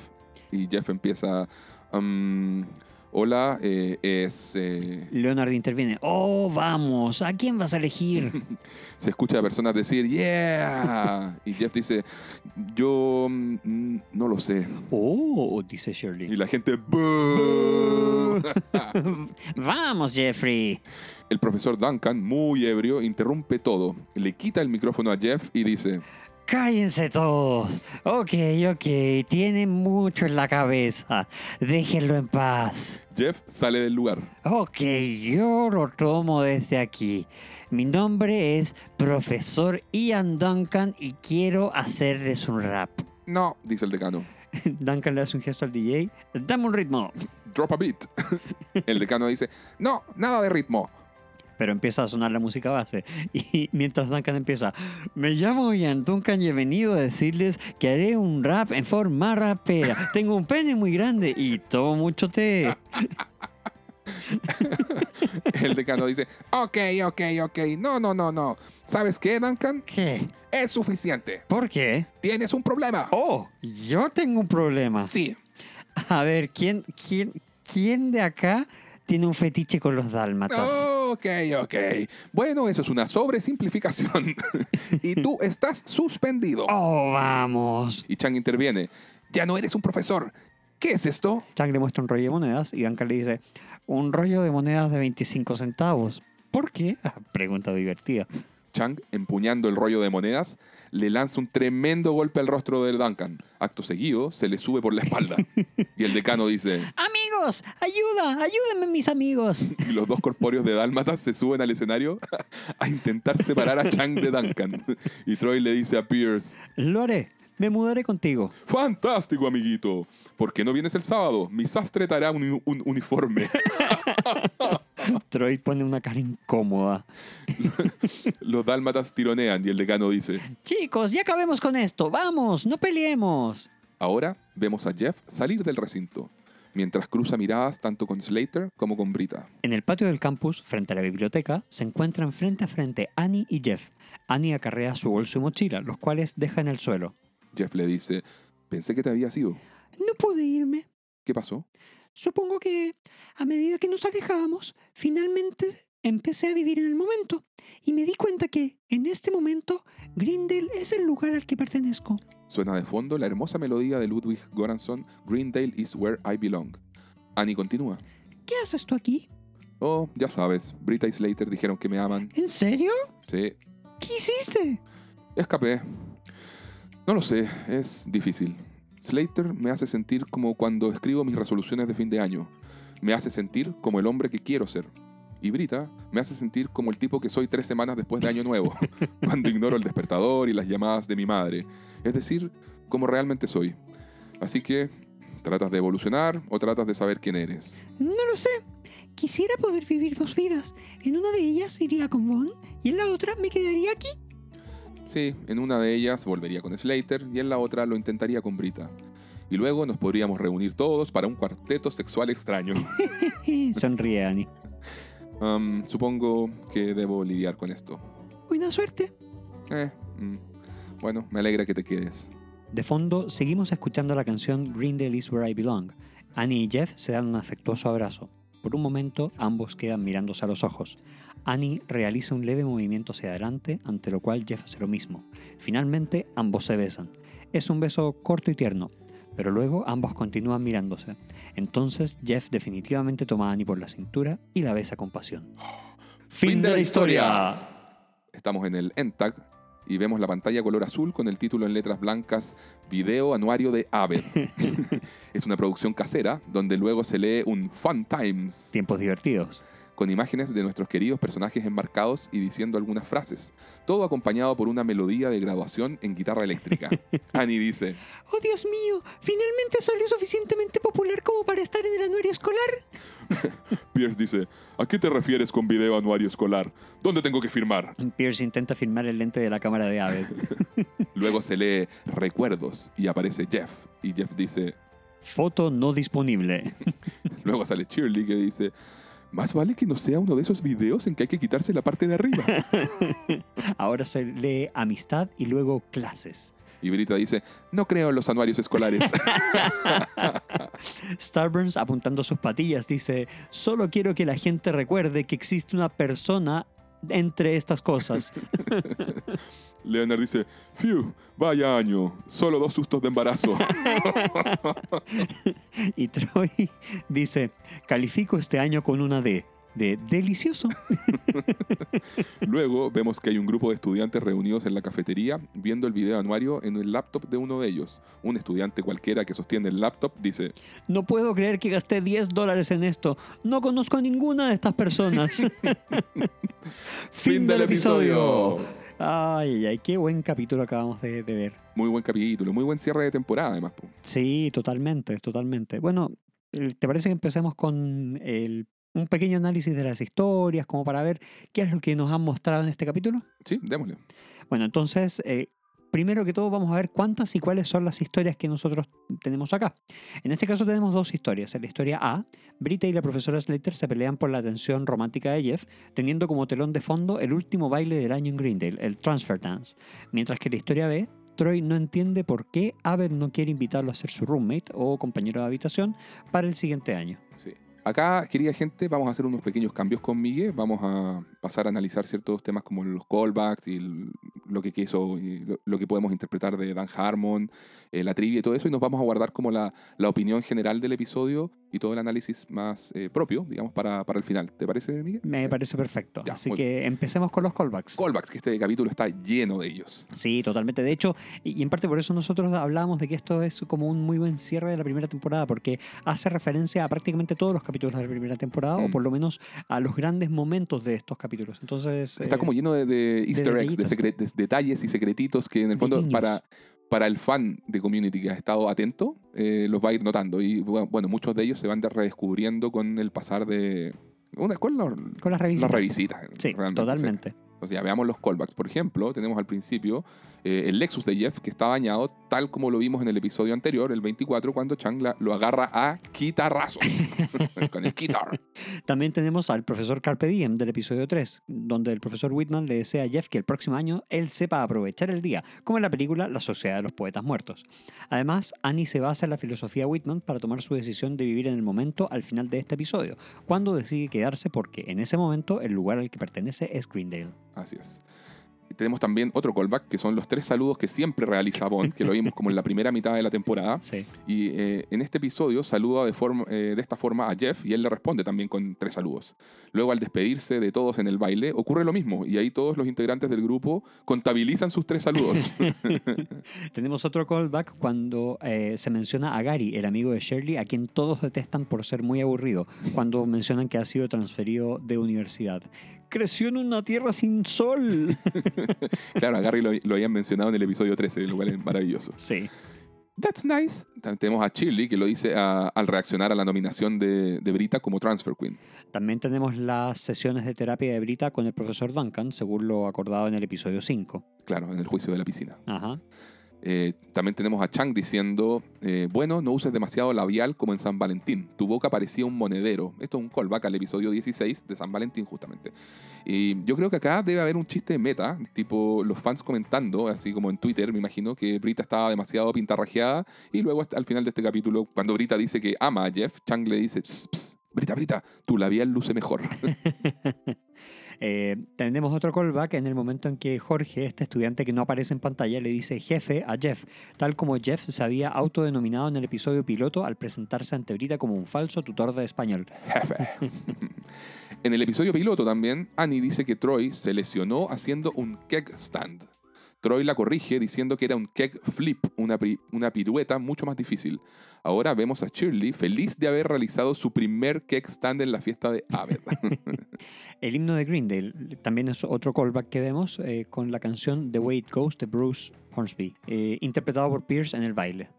Y Jeff empieza, "Um, hola, eh, es... eh", Leonard interviene, oh, vamos, ¿a quién vas a elegir? se escucha a personas decir, yeah. Y Jeff dice, yo mm, no lo sé. oh, dice Y Shirley. la gente, "Boo". Vamos, Jeffrey. El profesor Duncan, muy ebrio, interrumpe todo, le quita el micrófono a Jeff y dice, Cállense todos. Ok, ok, tiene mucho en la cabeza. Déjenlo en paz. Jeff sale del lugar. Ok, yo lo tomo desde aquí. Mi nombre es Profesor Ian Duncan y quiero hacerles un rap. No, dice el decano. Duncan le hace un gesto al DJ. Dame un ritmo. Drop a beat. El decano dice, no, nada de ritmo. Pero empieza a sonar la música base. Y mientras Duncan empieza, me llamo Ian Duncan y he venido a decirles que haré un rap en forma rapera. Tengo un pene muy grande y tomo mucho té. El decano dice, ok, ok, ok, no, no, no, no. ¿Sabes qué, Duncan? ¿Qué? Es suficiente. ¿Por qué? Tienes un problema. Oh, yo tengo un problema. Sí. A ver, ¿quién, quién, quién de acá tiene un fetiche con los dálmatas? Ok, ok. Bueno, eso es una sobresimplificación. y tú estás suspendido. Oh, vamos. Y Chang interviene. Ya no eres un profesor. ¿Qué es esto? Chang le muestra un rollo de monedas y Duncan le dice, un rollo de monedas de 25 centavos. ¿Por qué? Pregunta divertida. Chang, empuñando el rollo de monedas, le lanza un tremendo golpe al rostro del Duncan. Acto seguido, se le sube por la espalda. Y el decano dice, Amigos, ayuda, ayúdenme mis amigos. y los dos corpóreos de Dálmatas se suben al escenario a intentar separar a Chang de Duncan. Y Troy le dice a Pierce, Lo haré, me mudaré contigo. fantástico, amiguito. ¿Por qué no vienes el sábado? Mi sastre te hará un, un uniforme. Troy pone una cara incómoda. Los Dálmatas tironean y el decano dice, Chicos, ya acabemos con esto. Vamos, no peleemos. Ahora vemos a Jeff salir del recinto, mientras cruza miradas tanto con Slater como con Brita. En el patio del campus, frente a la biblioteca, se encuentran frente a frente Annie y Jeff. Annie acarrea su bolso y mochila, los cuales deja en el suelo. Jeff le dice, pensé que te habías ido. No pude irme. ¿Qué pasó? Supongo que a medida que nos alejábamos, finalmente empecé a vivir en el momento y me di cuenta que, en este momento, Grindel es el lugar al que pertenezco. Suena de fondo la hermosa melodía de Ludwig Göransson, Greendale is where I belong. Annie continúa. ¿Qué haces tú aquí? Oh, ya sabes, Brita y Slater dijeron que me aman. ¿En serio? Sí, ¿Qué hiciste? escapé. No lo sé, es difícil. Slater me hace sentir como cuando escribo mis resoluciones de fin de año. Me hace sentir como el hombre que quiero ser. Y Brita me hace sentir como el tipo que soy tres semanas después de Año Nuevo, cuando ignoro el despertador y las llamadas de mi madre. Es decir, como realmente soy. Así que, ¿tratas de evolucionar o tratas de saber quién eres? No lo sé. Quisiera poder vivir dos vidas. En una de ellas iría con Bond y en la otra me quedaría aquí. Sí, en una de ellas volvería con Slater y en la otra lo intentaría con Brita. Y luego nos podríamos reunir todos para un cuarteto sexual extraño. Sonríe Annie. Um, supongo que debo lidiar con esto. Buena suerte. Eh, mm, bueno, me alegra que te quedes. De fondo, seguimos escuchando la canción Greendale is where I belong. Annie y Jeff se dan un afectuoso abrazo. Por un momento, ambos quedan mirándose a los ojos. Annie realiza un leve movimiento hacia adelante, ante lo cual Jeff hace lo mismo. Finalmente, ambos se besan. Es un beso corto y tierno, pero luego ambos continúan mirándose. Entonces, Jeff definitivamente toma a Annie por la cintura y la besa con pasión. Fin de la historia. Estamos en el ENTAG y vemos la pantalla color azul con el título en letras blancas Video Anuario de Aver. es una producción casera donde luego se lee un Fun Times Tiempos divertidos. Con imágenes de nuestros queridos personajes embarcados y diciendo algunas frases. Todo acompañado por una melodía de graduación en guitarra eléctrica. Annie dice, ¡Oh, Dios mío! ¿Finalmente soy lo suficientemente popular como para estar en el anuario escolar? Pierce dice, ¿a qué te refieres con video anuario escolar? ¿Dónde tengo que firmar? Pierce intenta filmar el lente de la cámara de Aved. Luego se lee recuerdos y aparece Jeff. Y Jeff dice, Foto no disponible. luego sale Shirley que dice, más vale que no sea uno de esos videos en que hay que quitarse la parte de arriba. Ahora se lee amistad y luego clases. Y Brita dice, no creo en los anuarios escolares. Starburns, apuntando sus patillas, dice, solo quiero que la gente recuerde que existe una persona entre estas cosas. Leonard dice, Phew, vaya año, solo dos sustos de embarazo. y Troy dice, califico este año con una D. De delicioso. Luego vemos que hay un grupo de estudiantes reunidos en la cafetería viendo el video anuario en el laptop de uno de ellos. Un estudiante cualquiera que sostiene el laptop dice, No puedo creer que gasté 10 dólares en esto. No conozco a ninguna de estas personas. Fin del episodio. Ay, ay, ay, qué buen capítulo acabamos de, de ver. Muy buen capítulo, muy buen cierre de temporada además. Sí, totalmente, totalmente. Bueno, ¿te parece que empecemos con el- un pequeño análisis de las historias, como para ver qué es lo que nos han mostrado en este capítulo? Sí, démosle. Bueno, entonces, eh, primero que todo vamos a ver cuántas y cuáles son las historias que nosotros tenemos acá. En este caso tenemos dos historias. En la historia A, Brita y la profesora Slater se pelean por la atención romántica de Jeff, teniendo como telón de fondo el último baile del año en Greendale, el Transfer Dance. Mientras que en la historia B, Troy no entiende por qué Abed no quiere invitarlo a ser su roommate o compañero de habitación para el siguiente año. Sí. Acá, querida gente, vamos a hacer unos pequeños cambios con Miguel. Vamos a pasar a analizar ciertos temas como los callbacks y el- lo que quiso, lo, lo que podemos interpretar de Dan Harmon, eh, la trivia y todo eso. Y nos vamos a guardar como la, la opinión general del episodio y todo el análisis más eh, propio, digamos, para, para el final. ¿Te parece, Miguel? Me parece perfecto. Ya, Así que empecemos con los callbacks. Callbacks, que este capítulo está lleno de ellos. Sí, totalmente. De hecho, y y en parte por eso nosotros hablábamos de que esto es como un muy buen cierre de la primera temporada, porque hace referencia a prácticamente todos los capítulos de la primera temporada, o Mm. por lo menos a los grandes momentos de estos capítulos. Entonces. Está eh, como lleno de, de easter eggs, de, detallitos. secre- de detalles y secretitos que en el fondo para, para el fan de Community que ha estado atento, eh, los va a ir notando. Y bu- bueno, muchos de ellos se van de- redescubriendo con el pasar de... Una, ¿Cuál es la, Con las revisitas. las revisitas? Sí, totalmente. O sea, veamos los callbacks. Por ejemplo, tenemos al principio eh, el Lexus de Jeff que está dañado, tal como lo vimos en el episodio anterior, el 24, cuando Chang la- lo agarra a quitarrazo. con el guitar. También tenemos al profesor Carpe Diem del episodio 3, donde el profesor Whitman le desea a Jeff que el próximo año él sepa aprovechar el día, como en la película La Sociedad de los Poetas Muertos. Además, Annie se basa en la filosofía Whitman para tomar su decisión de vivir en el momento al final de este episodio, cuando decide quedarse porque en ese momento el lugar al que pertenece es Greendale. Así es. Y tenemos también otro callback, que son los tres saludos que siempre realiza Bond, que lo vimos como en la primera mitad de la temporada. Sí. Y eh, en este episodio saluda de, forma, eh, de esta forma a Jeff y él le responde también con tres saludos. Luego al despedirse de todos en el baile ocurre lo mismo y ahí todos los integrantes del grupo contabilizan sus tres saludos. Tenemos otro callback cuando eh, se menciona a Gary, el amigo de Shirley, a quien todos detestan por ser muy aburrido, cuando mencionan que ha sido transferido de universidad. Creció en una tierra sin sol. claro, a Gary lo, lo habían mencionado en el episodio 13, lo cual es maravilloso. Sí. That's nice. También tenemos a Shirley que lo dice a- al reaccionar a la nominación de, de Brita como Transfer Queen. También tenemos las sesiones de terapia de Brita con el profesor Duncan, según lo acordado en el episodio 5. Claro, en el juicio de la piscina. Ajá. Eh, también tenemos a Chang diciendo, eh, bueno, no uses demasiado labial como en San Valentín. Tu boca parecía un monedero. Esto es un callback al episodio 16 de San Valentín justamente. Y yo creo que acá debe haber un chiste meta, tipo los fans comentando, así como en Twitter, me imagino, que Brita estaba demasiado pintarrajeada. Y luego al final de este capítulo, cuando Brita dice que ama a Jeff, Chang le dice, "Ps, ps, Brita, Brita, tu labial luce mejor. Eh, tenemos otro callback en el momento en que Jorge, este estudiante que no aparece en pantalla, le dice jefe a Jeff, tal como Jeff se había autodenominado en el episodio piloto al presentarse ante Brita como un falso tutor de español. Jefe. en el episodio piloto también, Annie dice que Troy se lesionó haciendo un keg stand. Troy la corrige diciendo que era un keg flip, una, pirueta mucho más difícil. Ahora vemos a Shirley feliz de haber realizado su primer keg stand en la fiesta de Abed. El himno de Greendale también es otro callback que vemos eh, con la canción The Way It Goes de Bruce Hornsby, eh, interpretado por Pierce en el baile.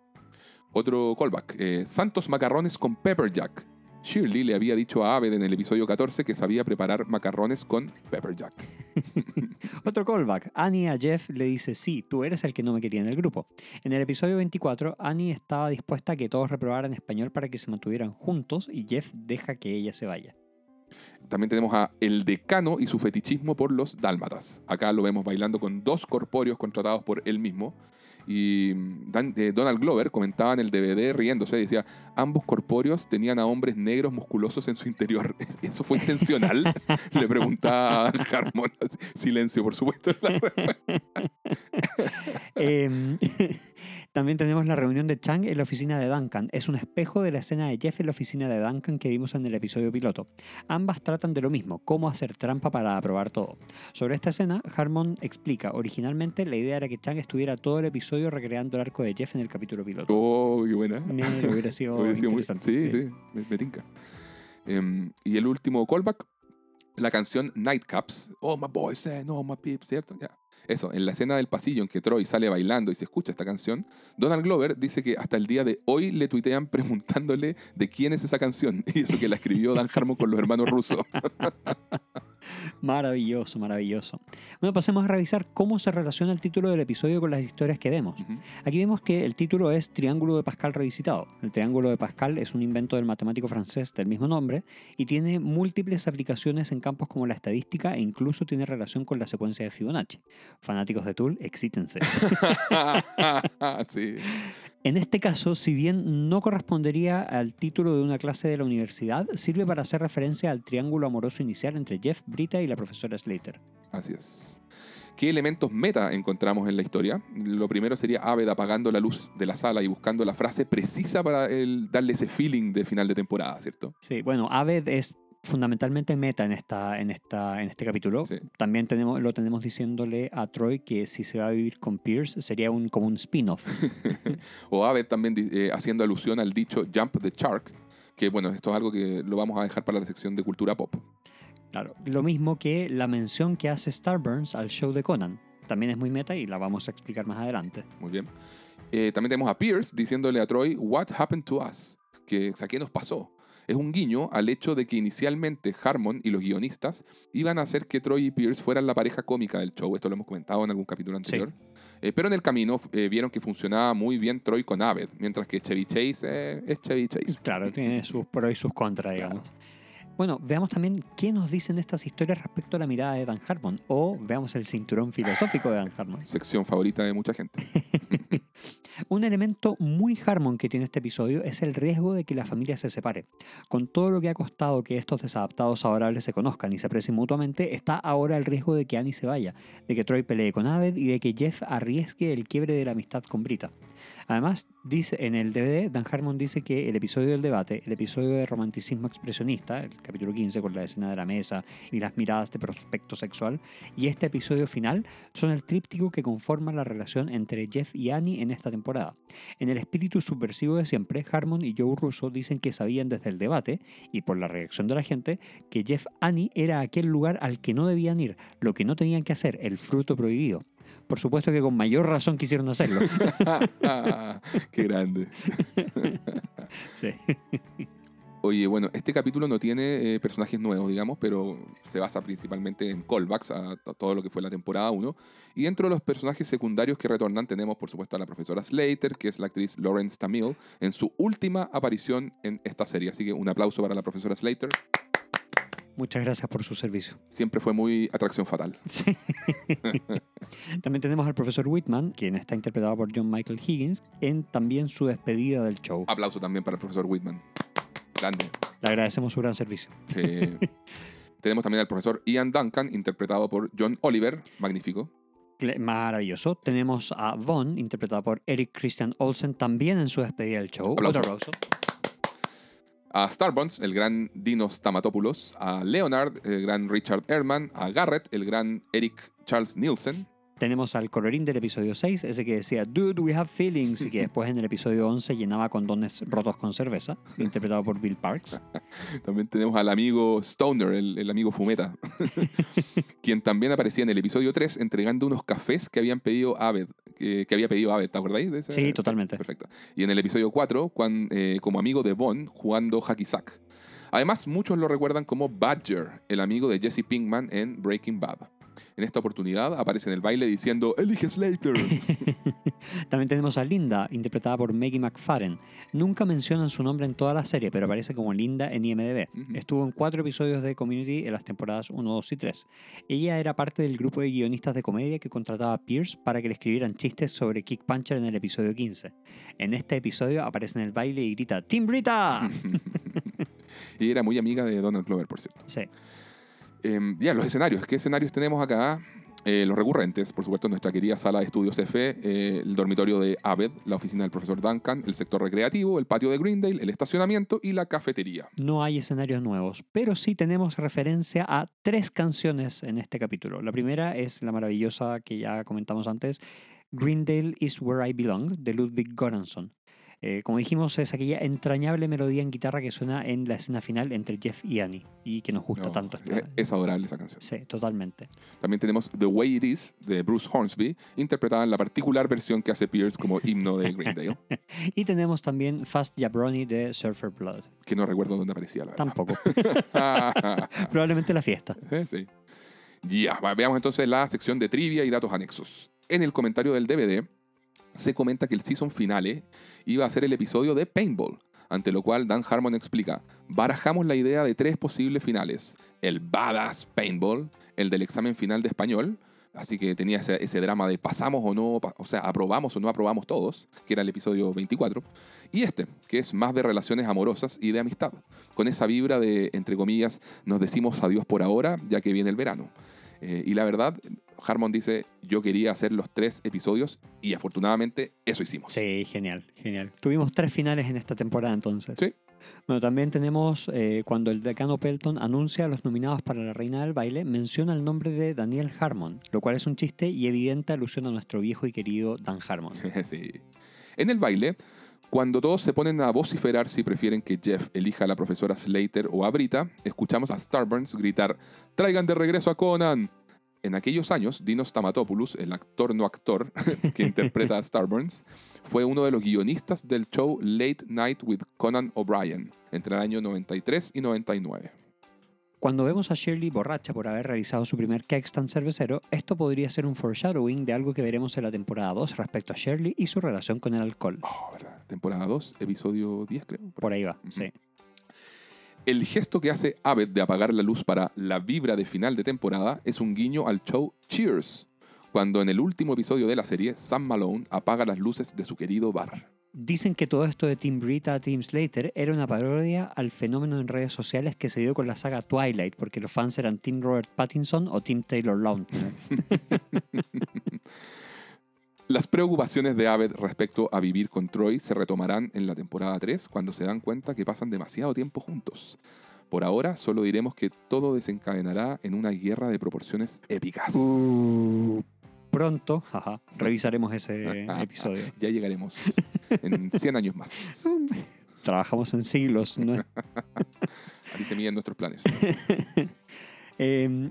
Otro callback. eh, Santos macarrones con pepper jack. Shirley le había dicho a Aved en el episodio 14 que sabía preparar macarrones con pepper jack. Otro callback. Annie a Jeff le dice, sí, tú eres el que no me quería en el grupo. En el episodio 24, Annie estaba dispuesta a que todos reprobaran español para que se mantuvieran juntos y Jeff deja que ella se vaya. También tenemos a El Decano y su fetichismo por los dálmatas. Acá lo vemos bailando con dos corpóreos contratados por él mismo. Y Dan- eh, Donald Glover comentaba en el DVD riéndose, decía, ambos corpóreos tenían a hombres negros musculosos en su interior. ¿Eso fue intencional? Le preguntaba a Dan Harmon. Silencio, por supuesto. Em, también tenemos la reunión de Chang en la oficina de Duncan. Es un espejo de la escena de Jeff en la oficina de Duncan que vimos en el episodio piloto. Ambas tratan de lo mismo, cómo hacer trampa para aprobar todo. Sobre esta escena, Harmon explica, originalmente la idea era que Chang estuviera todo el episodio recreando el arco de Jeff en el capítulo piloto. Oh, qué buena. Me hubiera sido, Hubiera sido muy- interesante. Sí, sí, me, me tinca. Em, y el último callback, la canción Nightcaps. Oh, my boy said, no, my peeps, ¿cierto? Ya. Eso, en la escena del pasillo en que Troy sale bailando y se escucha esta canción, Donald Glover dice que hasta el día de hoy le tuitean preguntándole de quién es esa canción. Y eso que la escribió Dan Harmon con los hermanos rusos. Maravilloso, maravilloso. Bueno, pasemos a revisar cómo se relaciona el título del episodio con las historias que vemos. Aquí vemos que el título es Triángulo de Pascal revisitado. El triángulo de Pascal es un invento del matemático francés del mismo nombre y tiene múltiples aplicaciones en campos como la estadística e incluso tiene relación con la secuencia de Fibonacci. Fanáticos de Tool, excítense. sí. En este caso, si bien no correspondería al título de una clase de la universidad, sirve para hacer referencia al triángulo amoroso inicial entre Jeff, Brita y la profesora Slater. Así es. ¿Qué elementos meta encontramos en la historia? Lo primero sería Aved apagando la luz de la sala y buscando la frase precisa para el- darle ese feeling de final de temporada, ¿cierto? Sí, bueno, Aved es fundamentalmente meta en, esta, en, esta, en este capítulo. Sí. También tenemos, lo tenemos diciéndole a Troy que si se va a vivir con Pierce sería un, como un spin-off. O Aved también eh, haciendo alusión al dicho Jump the Shark, que bueno, esto es algo que lo vamos a dejar para la sección de cultura pop. Claro, lo mismo que la mención que hace Starburns al show de Conan. También es muy meta y la vamos a explicar más adelante. Muy bien. Eh, también tenemos a Pierce diciéndole a Troy, What happened to us? Que, o sea, ¿qué nos pasó? Es un guiño al hecho de que inicialmente Harmon y los guionistas iban a hacer que Troy y Pierce fueran la pareja cómica del show. Esto lo hemos comentado en algún capítulo anterior. Eh, pero en el camino eh, vieron que funcionaba muy bien Troy con Aved, mientras que Chevy Chase eh, es Chevy Chase. Claro, tiene sus pros y sus contras, Claro. digamos. Bueno, veamos también qué nos dicen estas historias respecto a la mirada de Dan Harmon. O veamos el cinturón filosófico de Dan Harmon. Sección favorita de mucha gente. Un elemento muy Harmon que tiene este episodio es el riesgo de que la familia se separe. Con todo lo que ha costado que estos desadaptados adorables se conozcan y se aprecien mutuamente, está ahora el riesgo de que Annie se vaya, de que Troy pelee con Aved y de que Jeff arriesgue el quiebre de la amistad con Brita. Además, dice en el DVD, Dan Harmon dice que el episodio del debate, el episodio de romanticismo expresionista, el capítulo 15 con la escena de la mesa y las miradas de prospecto sexual, y este episodio final son el tríptico que conforma la relación entre Jeff y Annie en esta temporada. En el espíritu subversivo de siempre, Harmon y Joe Russo dicen que sabían desde el debate, y por la reacción de la gente, que Jeff Annie era aquel lugar al que no debían ir, lo que no tenían que hacer, el fruto prohibido. Por supuesto que con mayor razón quisieron hacerlo. Qué grande. Sí. Oye, bueno, este capítulo no tiene eh, personajes nuevos, digamos, pero se basa principalmente en callbacks a to- todo lo que fue la temporada 1. Y dentro de los personajes secundarios que retornan tenemos, por supuesto, a la profesora Slater, que es la actriz Lawrence Tamil, en su última aparición en esta serie. Así que un aplauso para la profesora Slater. Muchas gracias por su servicio. Siempre fue muy atracción fatal. Sí. también tenemos al profesor Whitman, quien está interpretado por John Michael Higgins, en también su despedida del show. Aplauso también para el profesor Whitman. Grande. Le agradecemos su gran servicio. Tenemos también al profesor Ian Duncan, interpretado por John Oliver. Magnífico. Maravilloso. Tenemos a Vaughn, interpretado por Eric Christian Olsen, también en su despedida del show. Otro aplauso. a Starbuns, el gran Dinos Stamatopoulos, a Leonard, el gran Richard Ehrman, a Garrett, el gran Eric Charles Nielsen, Tenemos al colorín del episodio 6, ese que decía, Dude, we have feelings, y que después en el episodio 11 llenaba condones rotos con cerveza, interpretado por Bill Parks. También tenemos al amigo Stoner, el, el amigo Fumeta, quien también aparecía en el episodio 3 entregando unos cafés que habían pedido Aved, que, que había pedido Aved, ¿te acordáis de ese? Sí, totalmente. Perfecto. Y en el episodio 4, cuan- eh, como amigo de Bond, jugando hacky sack. Además, muchos lo recuerdan como Badger, el amigo de Jesse Pinkman en Breaking Bad. En esta oportunidad aparece en el baile diciendo Elige Slater. También tenemos a Linda, interpretada por Maggie McFadden. Nunca mencionan su nombre en toda la serie, pero aparece como Linda en IMDb. Ujú. Estuvo en cuatro episodios de Community en las temporadas 1, 2 y 3. Ella era parte del grupo de guionistas de comedia que contrataba a Pierce para que le escribieran chistes sobre Kick Puncher en el episodio 15. En este episodio aparece en el baile y grita ¡Team Brita! y era muy amiga de Donald Glover, por cierto. sí. Ya, los escenarios. ¿Qué escenarios tenemos acá? Eh, los recurrentes, por supuesto, nuestra querida sala de estudios F, eh, el dormitorio de Aved, la oficina del profesor Duncan, el sector recreativo, el patio de Greendale, el estacionamiento y la cafetería. No hay escenarios nuevos, pero sí tenemos referencia a tres canciones en este capítulo. La primera es la maravillosa que ya comentamos antes, Greendale is Where I Belong, de Ludwig Göransson. Eh, como dijimos, es aquella entrañable melodía en guitarra que suena en la escena final entre Jeff y Annie y que nos gusta No, tanto. esta- es, es adorable esa canción. Sí, totalmente. También tenemos The Way It Is de Bruce Hornsby, interpretada en la particular versión que hace Pierce como himno de Greendale, Y tenemos también Fast Jabroni de Surfer Blood. que no recuerdo dónde aparecía, la verdad. Tampoco. Probablemente la fiesta. Eh, sí. Ya, va, veamos entonces la sección de trivia y datos anexos. En el comentario del DVD se comenta que el season finale iba a ser el episodio de Paintball, ante lo cual Dan Harmon explica, barajamos la idea de tres posibles finales, el Badass Paintball, el del examen final de español, así que tenía ese, ese drama de pasamos o no, o sea, aprobamos o no aprobamos todos, que era el episodio 24, y este, que es más de relaciones amorosas y de amistad, con esa vibra de, entre comillas, nos decimos adiós por ahora, ya que viene el verano. Eh, y la verdad, Harmon dice, yo quería hacer los tres episodios y afortunadamente eso hicimos. Sí, genial, genial. Tuvimos tres finales en esta temporada entonces. Sí. Bueno, también tenemos eh, cuando el decano Pelton anuncia a los nominados para la Reina del Baile, menciona el nombre de Daniel Harmon, lo cual es un chiste y evidente alusión a nuestro viejo y querido Dan Harmon. Sí. En el baile, cuando todos se ponen a vociferar si prefieren que Jeff elija a la profesora Slater o a Brita, escuchamos a Starburns gritar, traigan de regreso a Conan. En aquellos años, Dinos Stamatopoulos, el actor no actor que interpreta a Starburns, fue uno de los guionistas del show Late Night with Conan O'Brien, entre el año 93 y 99. Cuando vemos a Shirley borracha por haber realizado su primer Kegstand cervecero, esto podría ser un foreshadowing de algo que veremos en la temporada 2 respecto a Shirley y su relación con el alcohol. Oh, ¿verdad? Temporada 2, episodio 10 creo. Por ahí va, sí. El gesto que hace Abed de apagar la luz para la vibra de final de temporada es un guiño al show Cheers, cuando en el último episodio de la serie Sam Malone apaga las luces de su querido bar. Dicen que todo esto de Team Brita, Team Slater era una parodia al fenómeno en redes sociales que se dio con la saga Twilight, porque los fans eran Team Robert Pattinson o Team Taylor Lautner. Las preocupaciones de Abed respecto a vivir con Troy se retomarán en la temporada 3 cuando se dan cuenta que pasan demasiado tiempo juntos. Por ahora, solo diremos que todo desencadenará en una guerra de proporciones épicas. Uh, pronto, revisaremos ese episodio. Ya llegaremos en 100 años más. Trabajamos en siglos, ¿no? Así se miden nuestros planes. Eh,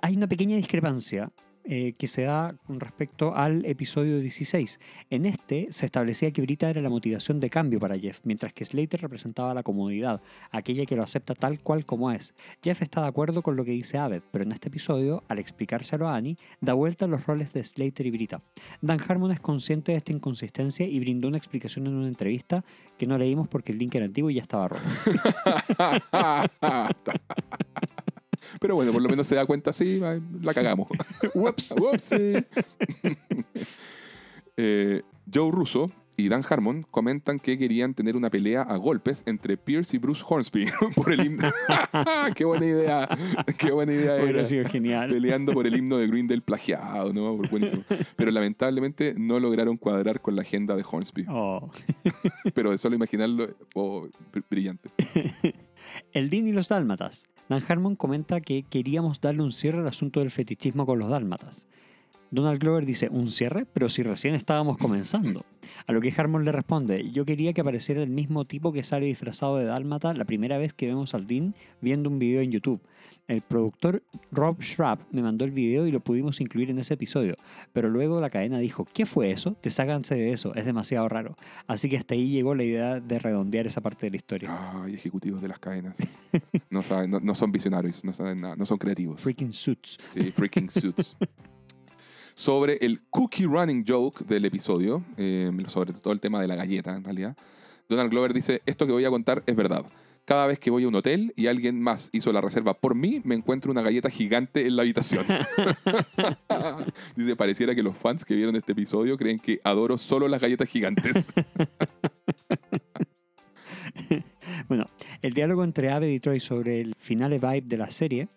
hay una pequeña discrepancia eh, que se da con respecto al episodio 16. En este se establecía que Brita era la motivación de cambio para Jeff, mientras que Slater representaba la comodidad, aquella que lo acepta tal cual como es. Jeff está de acuerdo con lo que dice Abed, pero en este episodio, al explicárselo a Annie, da vuelta a los roles de Slater y Brita. Dan Harmon es consciente de esta inconsistencia y brindó una explicación en una entrevista que no leímos porque el link era antiguo y ya estaba roto. Pero bueno, por lo menos se da cuenta, sí, va, la cagamos. Ups. Whoopsie. Eh, Joe Russo y Dan Harmon comentan que querían tener una pelea a golpes entre Pierce y Bruce Hornsby por el himno. ¡Qué buena idea! ¡Qué buena idea era! sido genial. Peleando por el himno de Grindel plagiado, ¿no? Buenísimo. Pero lamentablemente no lograron cuadrar con la agenda de Hornsby. Oh. Pero de solo imaginarlo, oh, br- brillante. El Dean y los dálmatas. Dan Harmon comenta que queríamos darle un cierre al asunto del fetichismo con los dálmatas. Donald Glover dice, ¿un cierre? Pero si recién estábamos comenzando. A lo que Harmon le responde, yo quería que apareciera el mismo tipo que sale disfrazado de dálmata la primera vez que vemos al Dean viendo un video en YouTube. El productor Rob Schrapp me mandó el video y lo pudimos incluir en ese episodio, pero luego la cadena dijo, ¿qué fue eso? Desháganse de eso, es demasiado raro. Así que hasta ahí llegó la idea de redondear esa parte de la historia. Ay, ejecutivos de las cadenas. No, saben, no, no son visionarios, no saben nada, no son creativos. Freaking suits. Sí, freaking suits. sobre el cookie running joke del episodio, eh, sobre todo el tema de la galleta en realidad, Donald Glover dice, esto que voy a contar es verdad. Cada vez que voy a un hotel y alguien más hizo la reserva por mí, me encuentro una galleta gigante en la habitación. dice, pareciera que los fans que vieron este episodio creen que adoro solo las galletas gigantes. Bueno, el diálogo entre Abe y Troy sobre el finale vibe de la serie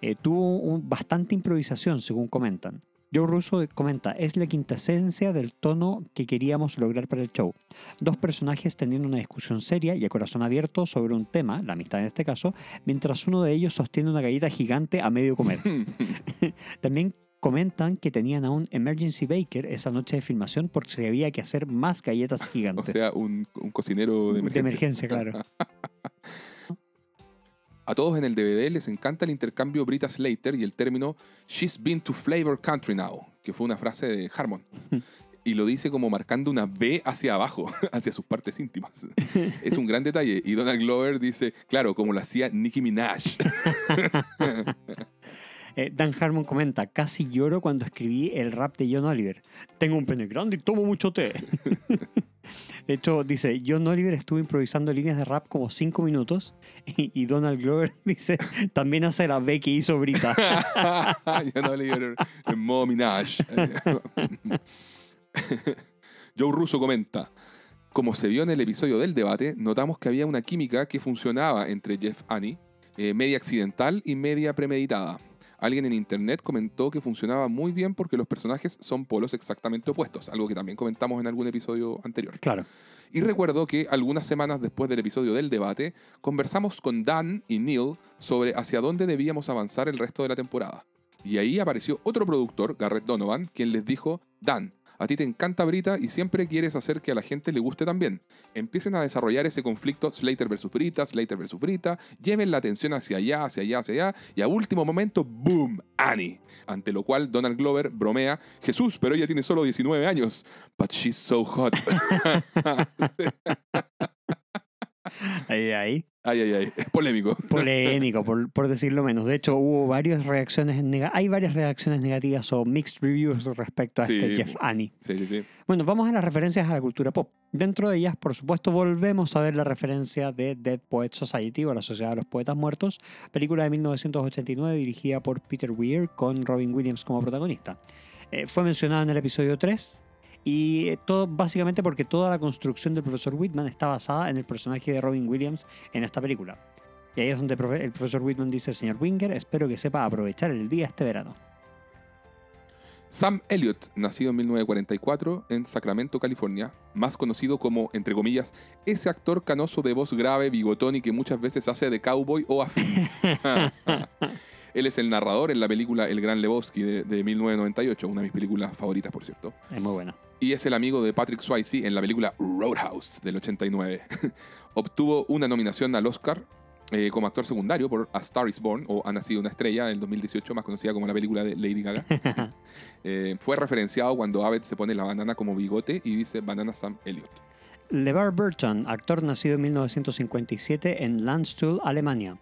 eh, tuvo un- bastante improvisación, según comentan. Joe Russo comenta, es la quintasencia del tono que queríamos lograr para el show. Dos personajes teniendo una discusión seria y a corazón abierto sobre un tema, la amistad en este caso, mientras uno de ellos sostiene una galleta gigante a medio comer. También comentan que tenían a un emergency baker esa noche de filmación porque había que hacer más galletas o gigantes. sea, un, un cocinero de emergencia. De emergencia, claro. A todos en el DVD les encanta el intercambio Brita Slater y el término She's been to flavor country now, que fue una frase de Harmon. Y lo dice como marcando una B hacia abajo, hacia sus partes íntimas. Es un gran detalle. Y Donald Glover dice, claro, como lo hacía Nicki Minaj. Eh, Dan Harmon comenta, casi lloro cuando escribí el rap de John Oliver. Tengo un pene grande y tomo mucho té. de hecho, dice, John Oliver estuvo improvisando líneas de rap como 5 minutos y, y Donald Glover dice, también hace la B que hizo Brita. no leí en modo Minaj. Joe Russo comenta, como se vio en el episodio del debate, notamos que había una química que funcionaba entre Jeff Annie, eh, media accidental y media premeditada. Alguien en internet comentó que funcionaba muy bien porque los personajes son polos exactamente opuestos, algo que también comentamos en algún episodio anterior. claro. Y recuerdo que algunas semanas después del episodio del debate, conversamos con Dan y Neil sobre hacia dónde debíamos avanzar el resto de la temporada. Y ahí apareció otro productor, Garrett Donovan, quien les dijo, Dan, a ti te encanta Brita y siempre quieres hacer que a la gente le guste también. Empiecen a desarrollar ese conflicto Slater versus Brita, Slater versus Brita, lleven la atención hacia allá, hacia allá, hacia allá, y a último momento, ¡boom! Annie. Ante lo cual Donald Glover bromea, Jesús, pero ella tiene solo 19 años. But she's so hot. Ahí, ahí. Ay, ay, ay. Es polémico. Polémico, por, por decirlo menos. De hecho, hubo varias reacciones nega- hay varias reacciones negativas o mixed reviews respecto a Sí. este Jeff Annie. Sí, sí, sí. Bueno, vamos a las referencias a la cultura pop. Dentro de ellas, por supuesto, volvemos a ver la referencia de Dead Poets Society o la Sociedad de los Poetas Muertos, película de 1989 dirigida por Peter Weir con Robin Williams como protagonista. Eh, fue mencionada en el episodio 3 y eh, todo básicamente porque toda la construcción del profesor Whitman está basada en el personaje de Robin Williams en esta película. Y ahí es donde el profesor Whitman dice, señor Winger, espero que sepa aprovechar el día este verano. Sam Elliott, nacido en 1944 en Sacramento, California, más conocido como, entre comillas, ese actor canoso de voz grave, bigotón y que muchas veces hace de cowboy o afín. Él es el narrador en la película El Gran Lebowski de, de 1998, una de mis películas favoritas, por cierto. Es muy buena. Y es el amigo de Patrick Swayze en la película Roadhouse del 89. Obtuvo una nominación al Oscar eh, como actor secundario por A Star is Born o Ha nacido una estrella del 2018, más conocida como la película de Lady Gaga. Eh, fue referenciado cuando Abed se pone la banana como bigote y dice Banana Sam Elliott. LeVar Burton, actor nacido en 1957 en Landstuhl, Alemania.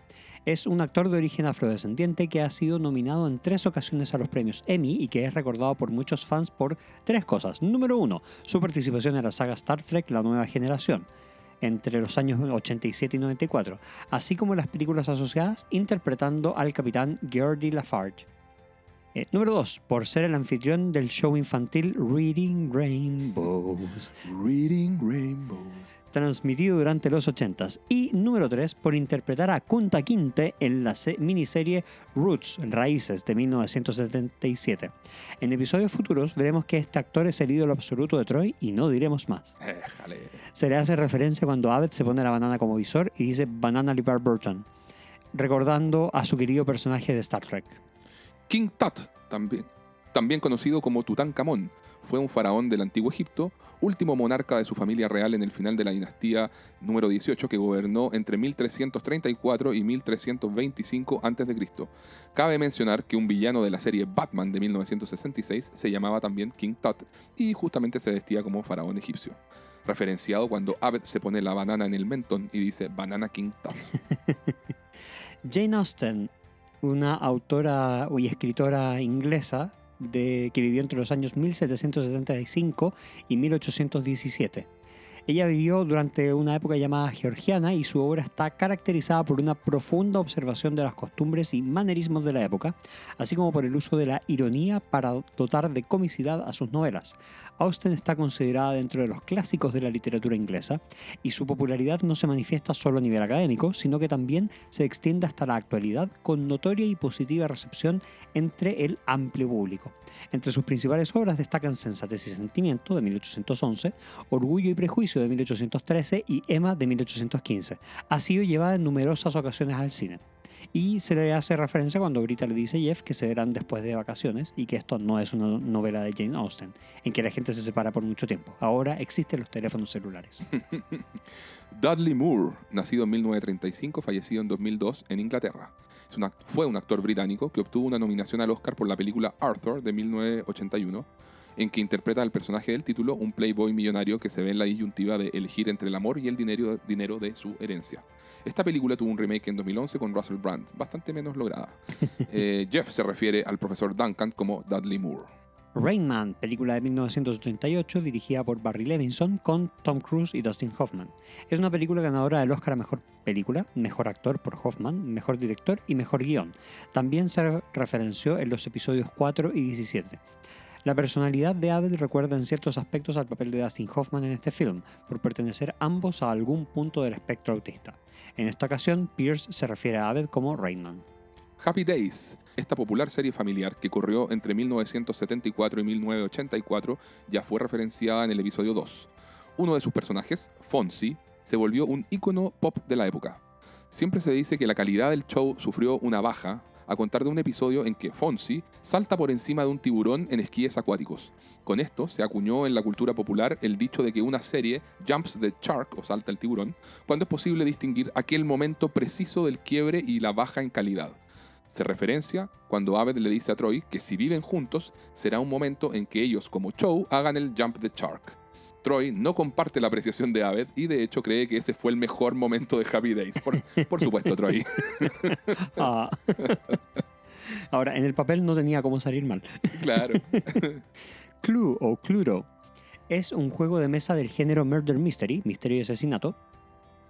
Es un actor de origen afrodescendiente que ha sido nominado en tres ocasiones a los premios Emmy y que es recordado por muchos fans por tres cosas. Número uno, su participación en la saga Star Trek La Nueva Generación entre los años 87 y 94, así como las películas asociadas interpretando al capitán Geordie Lafarge. Eh, número 2. Por ser el anfitrión del show infantil Reading Rainbows Reading Rainbows. transmitido durante los 80s. Y número 3, por interpretar a Kunta Kinte en la se- miniserie Roots, Raíces, de 1977. En episodios futuros veremos que este actor es el ídolo absoluto de Troy y no diremos más. Se le hace referencia cuando Abed se pone la banana como visor y dice Banana LeVar Burton, recordando a su querido personaje de Star Trek. King Tut también. también conocido como Tutankamón. Fue un faraón del antiguo Egipto, último monarca de su familia real en el final de la dinastía número 18 que gobernó entre 1334 y 1325 a.C. Cabe mencionar que un villano de la serie Batman de 1966 se llamaba también King Tut y justamente se vestía como faraón egipcio. Referenciado cuando Abed se pone la banana en el mentón y dice Banana King Tut. Jane Austen, una autora y escritora inglesa de, que vivió entre los años 1775 y 1817. Ella vivió durante una época llamada georgiana y su obra está caracterizada por una profunda observación de las costumbres y manerismos de la época, así como por el uso de la ironía para dotar de comicidad a sus novelas. Austen está considerada dentro de los clásicos de la literatura inglesa y su popularidad no se manifiesta solo a nivel académico, sino que también se extiende hasta la actualidad con notoria y positiva recepción entre el amplio público. Entre sus principales obras destacan Sensatez y Sentimiento de 1811, Orgullo y Prejuicio de 1813 y Emma de 1815. Ha sido llevada en numerosas ocasiones al cine. Y se le hace referencia cuando Brita le dice a Jeff que se verán después de vacaciones y que esto no es una novela de Jane Austen, en que la gente se separa por mucho tiempo. Ahora existen los teléfonos celulares. Dudley Moore, nacido en 1935, fallecido en 2002 en Inglaterra. Es fue un actor británico que obtuvo una nominación al Oscar por la película Arthur de 1981, en que interpreta al personaje del título, un playboy millonario que se ve en la disyuntiva de elegir entre el amor y el dinero, dinero de su herencia. Esta película tuvo un remake en 2011 con Russell Brand, bastante menos lograda. Eh, Jeff se refiere al profesor Duncan como Dudley Moore. Rain Man, película de 1988 dirigida por Barry Levinson con Tom Cruise y Dustin Hoffman. Es una película ganadora del Oscar a Mejor Película, Mejor Actor por Hoffman, Mejor Director y Mejor Guión. También se referenció en los episodios 4 y 17. La personalidad de Abed recuerda en ciertos aspectos al papel de Dustin Hoffman en este film, por pertenecer ambos a algún punto del espectro autista. En esta ocasión, Pierce se refiere a Abed como Rainman. Happy Days, esta popular serie familiar que corrió entre 1974 y 1984, ya fue referenciada en el episodio 2. Uno de sus personajes, Fonzie, se volvió un ícono pop de la época. Siempre se dice que la calidad del show sufrió una baja a contar de un episodio en que Fonzie salta por encima de un tiburón en esquíes acuáticos. Con esto se acuñó en la cultura popular el dicho de que una serie jumps the shark o salta el tiburón cuando es posible distinguir aquel momento preciso del quiebre y la baja en calidad. Se referencia cuando Abed le dice a Troy que si viven juntos será un momento en que ellos como show hagan el jump the shark. Troy no comparte la apreciación de Abed y de hecho cree que ese fue el mejor momento de Happy Days. Por, por supuesto, Troy. Ah. Ahora, en el papel no tenía cómo salir mal. claro. Clue o Cluedo es un juego de mesa del género Murder Mystery, misterio y asesinato,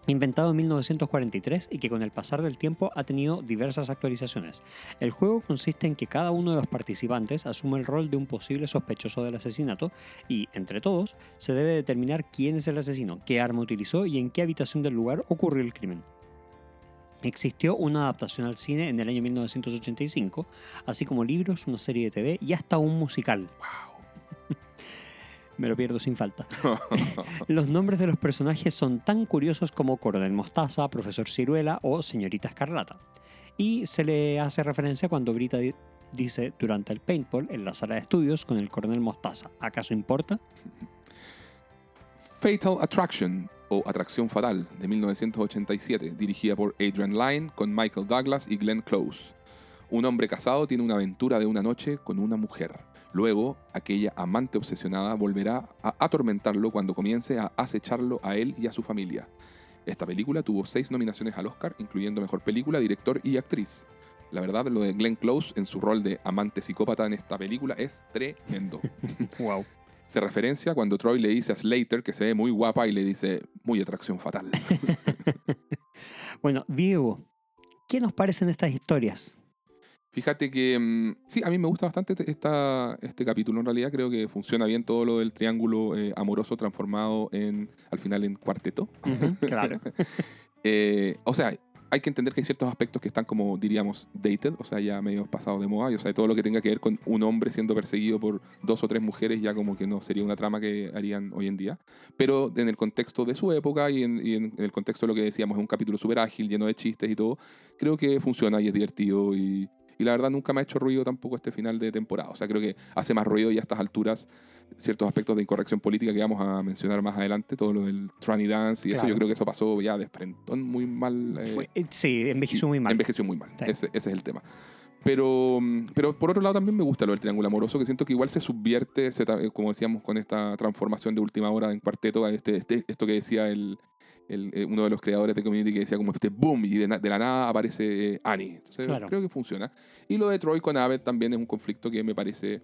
inventado en 1943 y que con el pasar del tiempo ha tenido diversas actualizaciones. El juego consiste en que cada uno de los participantes asume el rol de un posible sospechoso del asesinato y, entre todos, se debe determinar quién es el asesino, qué arma utilizó y en qué habitación del lugar ocurrió el crimen. Existió una adaptación al cine en el año 1985, así como libros, una serie de TV y hasta un musical. Me lo pierdo sin falta. Los nombres de los personajes son tan curiosos como Coronel Mostaza, Profesor Ciruela o Señorita Escarlata. Y se le hace referencia cuando Brita di- dice durante el paintball en la sala de estudios con el Coronel Mostaza. ¿Acaso importa? Fatal Attraction o Atracción Fatal de 1987, dirigida por Adrian Lyne con Michael Douglas y Glenn Close. Un hombre casado tiene una aventura de una noche con una mujer. Luego, aquella amante obsesionada volverá a atormentarlo cuando comience a acecharlo a él y a su familia. Esta película tuvo seis nominaciones al Oscar, incluyendo Mejor Película, Director y Actriz. La verdad, lo de Glenn Close en su rol de amante psicópata en esta película es tremendo. Wow. Se referencia cuando Troy le dice a Slater que se ve muy guapa y le dice muy atracción fatal. Bueno, Diego, ¿qué nos parecen estas historias? Fíjate que mm, sí, a mí me gusta bastante este- esta, este capítulo en realidad. Creo que funciona bien todo lo del triángulo eh, amoroso transformado en al final en cuarteto. claro. Eh, o sea, hay que entender que hay ciertos aspectos que están como, diríamos, dated, o sea, ya medio pasados de moda. Y, o sea, todo lo que tenga que ver con un hombre siendo perseguido por dos o tres mujeres ya como que no sería una trama que harían hoy en día. Pero en el contexto de su época y en, y en el contexto de lo que decíamos, es un capítulo súper ágil, lleno de chistes y todo, creo que funciona y es divertido y, Y la verdad nunca me ha hecho ruido tampoco este final de temporada. O sea, creo que hace más ruido ya a estas alturas ciertos aspectos de incorrección política que vamos a mencionar más adelante, todo lo del tranny dance y eso, yo creo que eso pasó ya de frentón muy mal. eh, Fue- eh, sí, envejeció muy mal. Envejeció muy mal. Sí. Ese, ese es el tema. Pero, pero por otro lado también me gusta lo del triángulo amoroso, que siento que igual se subvierte, se eh, como decíamos, con esta transformación de última hora en cuarteto, este, este- esto que decía el, el, eh, uno de los creadores de Community, que decía como este boom, y de, na- de la nada aparece eh, Annie. Entonces Claro. creo que funciona. Y lo de Troy con Abed también es un conflicto que me parece...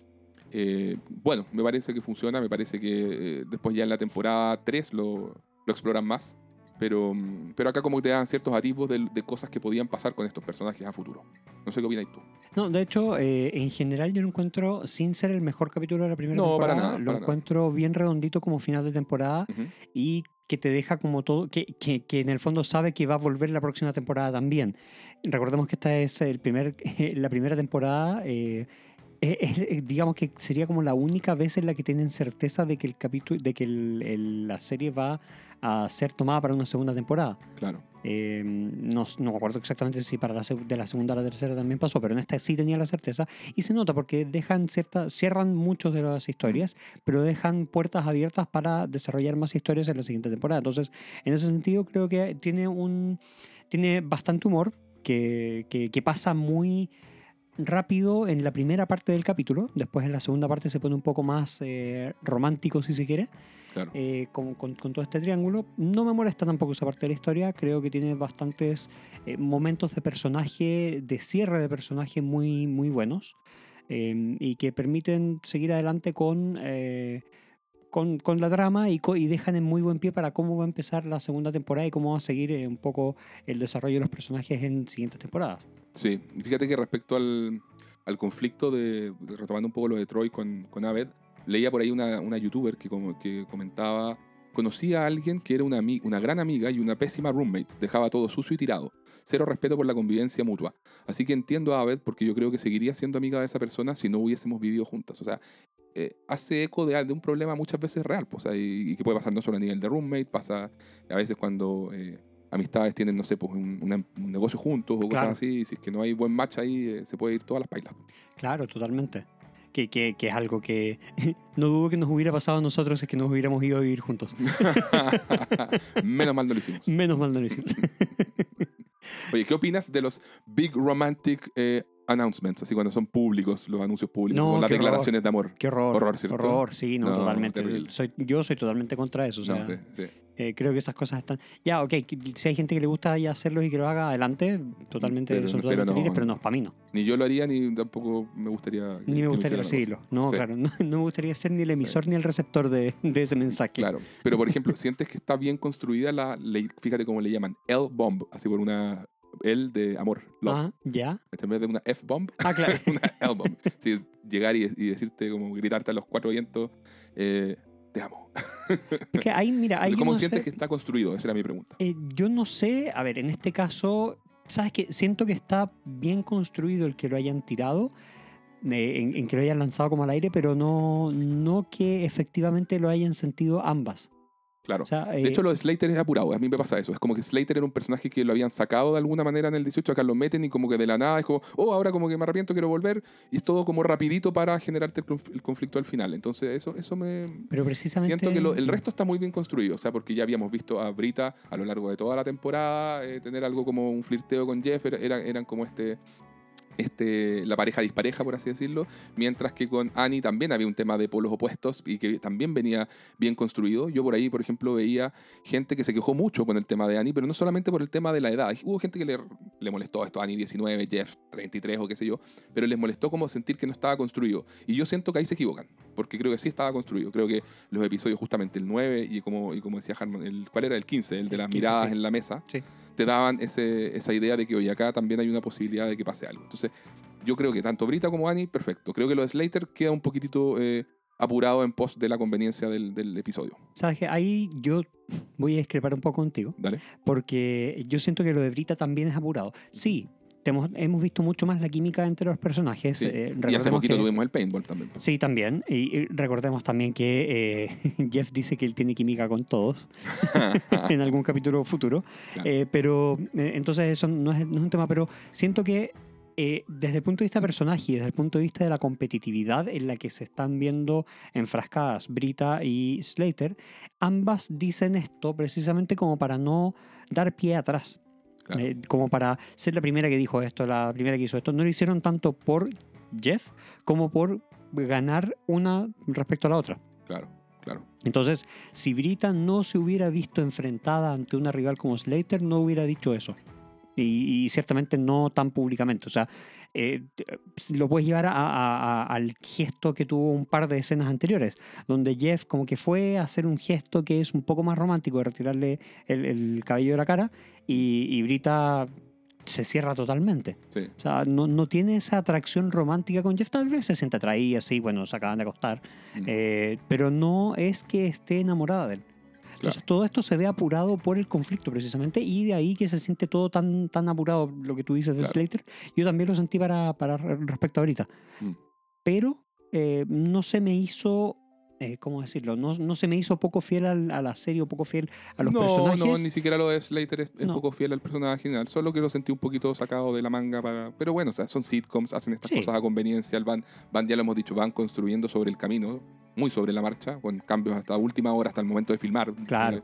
eh, bueno, me parece que funciona, me parece que eh, después ya en la temporada 3 lo, lo exploran más. Pero, mm, pero acá como que te dan ciertos atisbos de, de cosas que podían pasar con estos personajes a futuro. No sé qué opinas tú. No, de hecho, eh, en general yo lo encuentro, sin ser el mejor capítulo de la primera No, para temporada, nada, lo para nada. encuentro bien redondito como final de temporada Ujú. y que te deja como todo, que, que, que en el fondo sabe que va a volver la próxima temporada también. Recordemos que esta es el primer, la primera temporada, eh, eh, eh, digamos que sería como la única vez en la que tienen certeza de que el capítulo, de que el- el- la serie va a ser tomada para una segunda temporada. Claro. Eh, no, no me acuerdo exactamente si para la, de la segunda a la tercera también pasó, pero en esta sí tenía la certeza. Y se nota porque dejan cierta, cierran muchas de las historias, pero dejan puertas abiertas para desarrollar más historias en la siguiente temporada. Entonces, en ese sentido, creo que tiene un tiene bastante humor que, que, que pasa muy rápido en la primera parte del capítulo. Después en la segunda parte se pone un poco más eh, romántico, si se quiere Claro. eh, con, con- con todo este triángulo. No me molesta tampoco esa parte de la historia, creo que tiene bastantes eh, momentos de personaje, de cierre de personaje muy, muy buenos eh, y que permiten seguir adelante con, con, con la trama y, y dejan en muy buen pie para cómo va a empezar la segunda temporada y cómo va a seguir un poco el desarrollo de los personajes en siguientes temporadas. Sí, y fíjate que respecto al, al conflicto de, retomando un poco lo de Troy con, con Abed, leía por ahí una, una youtuber que, como, que comentaba, conocía a alguien que era una, una gran amiga y una pésima roommate, dejaba todo sucio y tirado, cero respeto por la convivencia mutua. Así que entiendo a Abed porque yo creo que seguiría siendo amiga de esa persona si no hubiésemos vivido juntas. O sea, eh, hace eco de, de un problema muchas veces real, pues, o sea, y, y que puede pasar no solo a nivel de roommate, pasa a veces cuando... eh, amistades tienen, no sé, pues un, una- un negocio juntos o Claro. cosas así, y si es que no hay buen match ahí, eh, se puede ir todas las pailas. Claro, totalmente. Que, que, que es algo que no dudo que nos hubiera pasado a nosotros es que nos hubiéramos ido a vivir juntos. Menos mal no lo hicimos. Menos mal no lo hicimos. Oye, ¿qué opinas de los big romantic eh, announcements? Así cuando son públicos, los anuncios públicos, No, con las horror. declaraciones de amor. Qué horror. Horror, ¿cierto? Horror, sí, no, No, totalmente. terrible. Soy, yo soy totalmente contra eso. O sea, No, sí, sí. eh, creo que esas cosas están. Ya, ok, si hay gente que le gusta ya hacerlos y que lo haga adelante, totalmente, Pero- son totalmente no, libres, pero no. es para mí, no. Ni yo lo haría, ni tampoco me gustaría. Ni me gustaría recibirlo. No, Sí, claro, no, me gustaría ser ni el emisor ni el receptor de, de ese mensaje. Claro. Pero, por ejemplo, sientes que está bien construida la. le- fíjate cómo le llaman. L-bomb, así por una. L de amor. Love. Ah, ya. En vez de una F-bomb, Ah, claro. una L-bomb. Sí, llegar y, y decirte, como gritarte a los cuatro vientos, eh, te amo. es que ahí, mira, ahí Entonces, ¿Cómo no sientes sé- que está construido? Esa era mi pregunta. Eh, yo no sé, a ver, en este caso, ¿sabes qué? Siento que está bien construido el que lo hayan tirado, eh, en, en que lo hayan lanzado como al aire, pero no, no que efectivamente lo hayan sentido ambas. Claro. O sea, de eh, hecho, lo de Slater es apurado. A mí me pasa eso. Es como que Slater era un personaje que lo habían sacado de alguna manera en el 18. Acá lo meten y como que de la nada es como, oh, ahora como que me arrepiento, quiero volver. Y es todo como rapidito para generarte el, conf- el conflicto al final. Entonces, eso, eso me. pero precisamente... Siento que lo- el resto está muy bien construido. O sea, porque ya habíamos visto a Brita a lo largo de toda la temporada eh, tener algo como un flirteo con Jeff. Era- era- eran como este. Este, la pareja dispareja, por así decirlo, mientras que con Annie también había un tema de polos opuestos y que también venía bien construido. Yo por ahí, por ejemplo, veía gente que se quejó mucho con el tema de Annie, pero no solamente por el tema de la edad. Hubo gente que le, le molestó esto, Annie 19, Jeff 33 o qué sé yo, pero les molestó como sentir que no estaba construido. Y yo siento que ahí se equivocan, porque creo que sí estaba construido. Creo que los episodios, justamente el 9 y como, y como decía Harmon, el, ¿cuál era el 15? El de las 15, miradas sí. en la mesa, Sí. te daban ese, esa idea de que hoy acá también hay una posibilidad de que pase algo. Entonces, yo creo que tanto Brita como Annie, perfecto. Creo que lo de Slater queda un poquitito eh, apurado en pos de la conveniencia del, del episodio. ¿Sabes qué? Ahí yo voy a discrepar un poco contigo, Dale. porque yo siento que lo de Brita también es apurado. Sí, hemos, hemos visto mucho más la química entre los personajes. Sí. eh, y hace poquito que- tuvimos el paintball también. pues. Sí, también. Y, y recordemos también que eh, Jeff dice que él tiene química con todos en algún capítulo futuro. Claro. Eh, pero eh, entonces eso no es, no es un tema, pero siento que eh, desde el punto de vista personaje y desde el punto de vista de la competitividad en la que se están viendo enfrascadas Brita y Slater, ambas dicen esto precisamente como para no dar pie atrás. Claro. Eh, como para ser la primera que dijo esto, la primera que hizo esto. No lo hicieron tanto por Jeff como por ganar una respecto a la otra. Claro, claro. Entonces, si Brita no se hubiera visto enfrentada ante una rival como Slater, no hubiera dicho eso. Y, y ciertamente no tan públicamente. O sea, eh, t- lo puedes llevar a- a- a- al gesto que tuvo un par de escenas anteriores, donde Jeff como que fue a hacer un gesto que es un poco más romántico, de retirarle el, el cabello de la cara, y, y Brita se cierra totalmente. Sí. O sea, no, no tiene esa atracción romántica con Jeff. Tal vez se siente atraída, sí, bueno, se acaban de acostar. Mm. Eh, pero no es que esté enamorada de él. Entonces todo esto se ve apurado por el conflicto precisamente y de ahí que se siente todo tan, tan apurado lo que tú dices de Claro. Slater. Yo también lo sentí para, para respecto a ahorita. Mm. Pero eh, no se me hizo, eh, ¿cómo decirlo? No, no se me hizo poco fiel al- a la serie o poco fiel a los no, personajes. no, ni siquiera lo de Slater es, es No. poco fiel al personaje general, solo que lo sentí un poquito sacado de la manga para... Pero bueno, o sea, son sitcoms, hacen estas Sí. cosas a conveniencia, van, van, ya lo hemos dicho, van construyendo sobre el camino, muy sobre la marcha, con cambios hasta última hora, hasta el momento de filmar. Claro.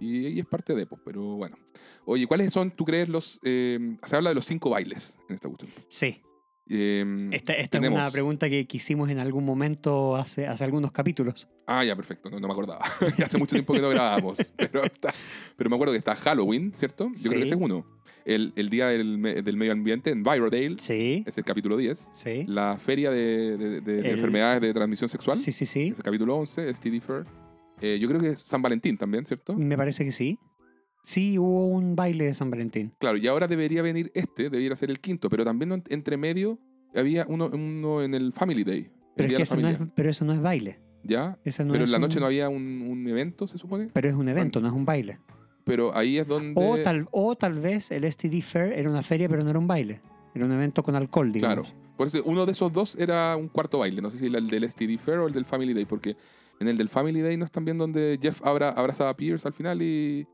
Y, y es parte de, pues, pero bueno. Oye, ¿cuáles son, tú crees, los... eh, se habla de los cinco bailes en esta cuestión. Sí, Eh, esta, esta es una pregunta que quisimos en algún momento hace, hace algunos capítulos. Ah, ya, perfecto, no, no me acordaba. Hace mucho tiempo que no grabábamos. Pero, está- pero me acuerdo que está Halloween, ¿cierto? Yo creo que ese es uno. El, el Día del, Me- del Medio Ambiente en Byrodale, Sí, es el capítulo 10. sí. La Feria de, de- de- de El- Enfermedades de Transmisión Sexual, Sí, sí, sí. es el capítulo 11, STD Fair. Eh, yo creo que es San Valentín también, ¿cierto? Me parece que sí. Sí, hubo un baile de San Valentín. Claro, y ahora debería venir este, debería ser el quinto, pero también entre medio había uno, uno en el Family Day. Pero, es Día que de la ese no es, pero eso no es baile. ¿Ya? No pero en la un- noche no había un, un evento, se supone. Pero es un evento, no es un baile. Pero ahí es donde... O, tal, o tal vez el STD Fair era una feria, pero no era un baile. Era un evento con alcohol, digamos. Claro. Por eso uno de esos dos era un cuarto baile. No sé si el del STD Fair o el del Family Day, porque en el del Family Day no están viendo donde Jeff abra, abraza a Pierce al final y.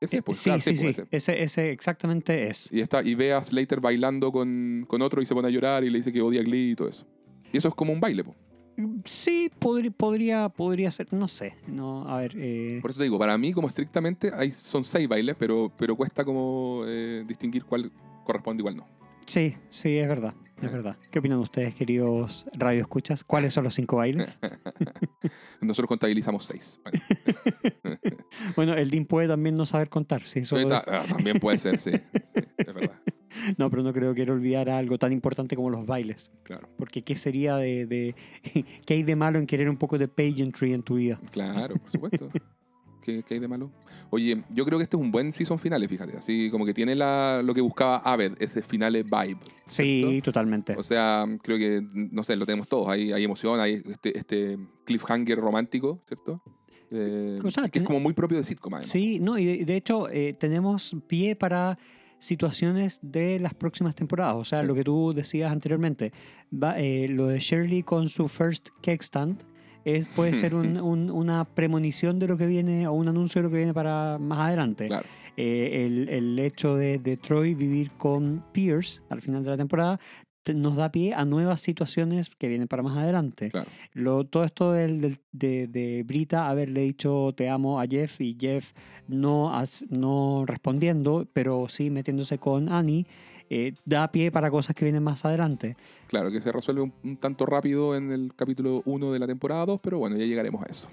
ese, Eh, pues, sí, claro, sí, sí. ese. Ese, ese exactamente es. Y, está, y ve a Slater bailando con, con otro y se pone a llorar y le dice que odia a Glee y todo eso. Y eso es como un baile, po. Sí, podri- podría, podría ser, no sé. No, a ver, eh, Por eso te digo, para mí, como estrictamente, hay, son seis bailes, pero, pero cuesta como eh, distinguir cuál corresponde y cuál no. sí, sí, es verdad, es verdad. ¿Qué opinan ustedes, queridos radioescuchas? ¿Cuáles son los cinco bailes? Nosotros contabilizamos seis. Bueno, bueno, el DIN puede también no saber contar, sí, eso- ah, también puede ser, sí, sí, es verdad. No, pero no creo que él olvidara algo tan importante como los bailes. Claro. Porque ¿qué sería de, de- ¿Qué hay de malo en querer un poco de pageantry en tu vida? Claro, por supuesto. ¿Qué, qué hay de malo? Oye, yo creo que este es un buen season finale, fíjate. Así como que tiene la, lo que buscaba Aved, ese finale vibe. Sí, ¿cierto? totalmente. O sea, creo que, no sé, lo tenemos todos. Hay, hay emoción, hay este, este cliffhanger romántico, ¿cierto? Eh, O sea, que es como muy propio de sitcom, además. Sí, no, y de, de hecho eh, tenemos pie para situaciones de las próximas temporadas. O sea, Sí. lo que tú decías anteriormente, va, eh, lo de Shirley con su first cake stand. Es, puede ser un- un- una premonición de lo que viene o un anuncio de lo que viene para más adelante. Claro. Eh, el, el hecho de, de Troy vivir con Pierce al final de la temporada te- nos da pie a nuevas situaciones que vienen para más adelante. Claro. Lo, todo esto del, del- de, de Brita haberle dicho te amo a Jeff y Jeff no, as- no respondiendo, pero sí metiéndose con Annie, eh, da pie para cosas que vienen más adelante. Claro, que se resuelve un, un tanto rápido en el capítulo 1 de la temporada 2, pero bueno, ya llegaremos a eso.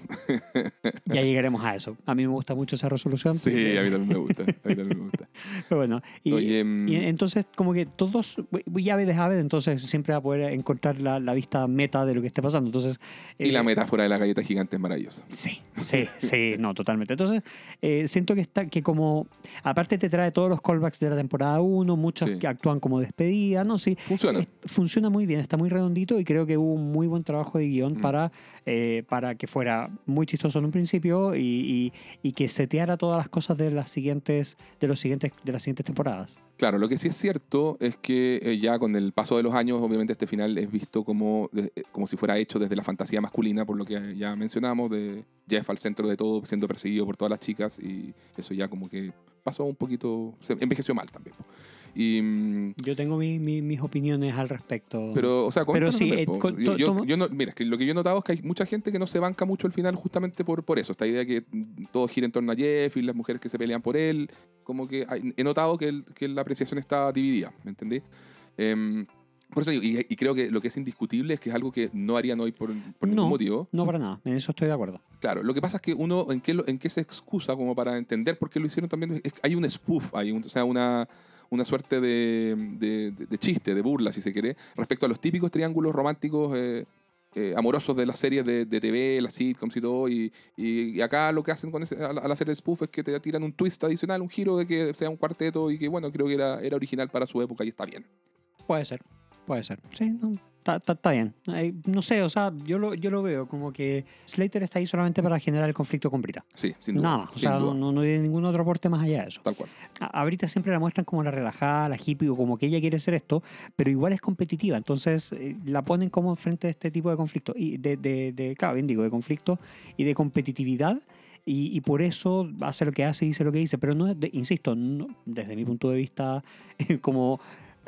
Ya llegaremos a eso. A mí me gusta mucho esa resolución. Sí, a mí también me gusta. A mí también me gusta. Pero bueno, y, Oye, mm, y entonces como que todos, ya ves a entonces siempre va a poder encontrar la, la vista meta de lo que esté pasando. Entonces, y la eh, metáfora de la galleta gigante es maravillosa. Sí, sí, sí, no, totalmente. Entonces, eh, siento que está, que como, aparte te trae todos los callbacks de la temporada 1, muchos Sí. Que actúan como despedida, no, sí. Funciona. es- funciona muy bien, está muy redondito y creo que hubo un muy buen trabajo de guion Mm. para, eh, para que fuera muy chistoso en un principio y, y- y que seteara todas las cosas de las siguientes, de los siguientes, de las siguientes temporadas. Claro, lo que sí es cierto es que eh, ya con el paso de los años, obviamente este final es visto como, de- eh, como si fuera hecho desde la fantasía masculina, por lo que ya mencionamos, de Jeff al centro de todo, siendo perseguido por todas las chicas, y eso ya como que pasó un poquito, se envejeció mal también. Y, Yo tengo mi- mi- mis opiniones al respecto. pero, o sea, Pero sí, eh, con- yo, yo- yo no- mira, que lo que yo he notado es que hay mucha gente que no se banca mucho el final justamente por, por eso. Esta idea que todo gira en torno a Jeff y las mujeres que se pelean por él. Como que hay- he notado que, el- que la apreciación está dividida, ¿me entendí? Em, por eso digo, y, y creo que lo que es indiscutible es que es algo que no harían hoy por, por ningún No. motivo. No, para nada. En eso estoy de acuerdo. Claro, lo que pasa es que uno, ¿en qué, en qué se excusa como para entender por qué lo hicieron también? Es- hay un spoof, hay un- o sea, una, una suerte de, de- chiste, de burla, si se quiere, respecto a los típicos triángulos románticos eh, eh, amorosos de las series de, de TV, las sitcoms y todo. Y, y- acá lo que hacen con ese- al, al hacer el spoof es que te tiran un twist adicional, un giro de que sea un cuarteto y que, bueno, creo que era, era original para su época y está bien. Puede ser, puede ser. Sí, no, está, bien. Eh, no sé, o sea, yo lo, yo lo veo como que Slater está ahí solamente para generar el conflicto con Brita. Sí, sin duda. Nada más. O sea, no, no tiene ningún otro aporte más allá de eso. Tal cual. A, a Brita siempre la muestran como la relajada, la hippie, o como que ella quiere ser esto, pero igual es competitiva. Entonces eh, la ponen como frente a este tipo de conflicto. Y de, de, de- claro, bien digo, de conflicto y de competitividad. Y, y por eso hace lo que hace y dice lo que dice. Pero no de- insisto, no- desde mi punto de vista, como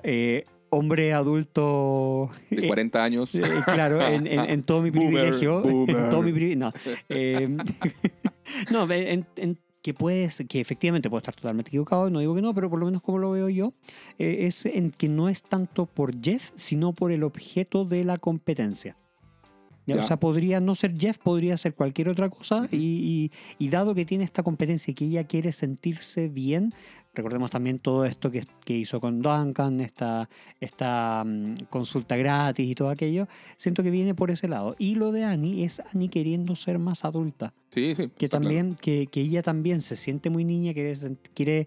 eh, hombre adulto. De eh, 40 años. eh, claro, en, en- en todo mi privilegio. boomer. En todo mi privi- no. Eh, no, en, en- que puedes, que efectivamente puedo estar totalmente equivocado, no digo que no, pero por lo menos como lo veo yo, eh, es en que no es tanto por Jeff, sino por el objeto de la competencia. Ya, Ya. O sea, podría no ser Jeff, podría ser cualquier otra cosa, y, y- y dado que tiene esta competencia y que ella quiere sentirse bien, recordemos también todo esto que, que hizo con Duncan, esta, esta mm, consulta gratis y todo aquello, siento que viene por ese lado. Y lo de Annie es Annie queriendo ser más adulta Sí, sí. que está claro. también que, que ella también se siente muy niña quiere, sen- quiere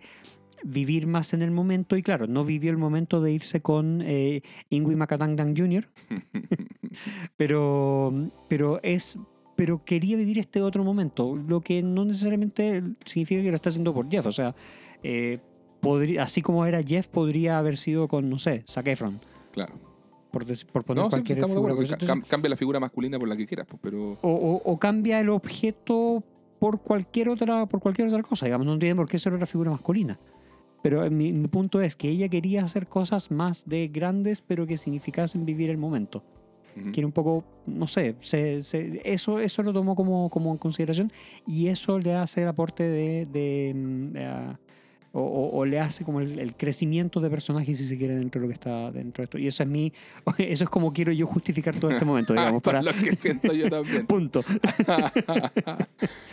vivir más en el momento y claro no vivió el momento de irse con eh, Ingui Macatangdan Jr. pero pero es pero quería vivir este otro momento lo que no necesariamente significa que lo está haciendo por Jeff o sea eh, podría, así como era Jeff podría haber sido con no sé Zac Efron Claro. por, por poner No, cualquier estamos de figura. acuerdo. Entonces, Cam- Cambia la figura masculina por la que quieras, pues, pero. o, o- o cambia el objeto por cualquier otra por cualquier otra cosa digamos no tiene por qué ser otra figura masculina pero eh, mi, mi punto es que ella quería hacer cosas más de grandes pero que significasen vivir el momento quiere un poco no sé se- se- eso eso lo tomó como, como en consideración y eso le hace el aporte de, de, mm, eh, o, o- o le hace como el, el crecimiento de personaje si se quiere dentro de lo que está dentro de esto y eso es mi eso es como quiero yo justificar todo este momento digamos para lo que siento yo también. punto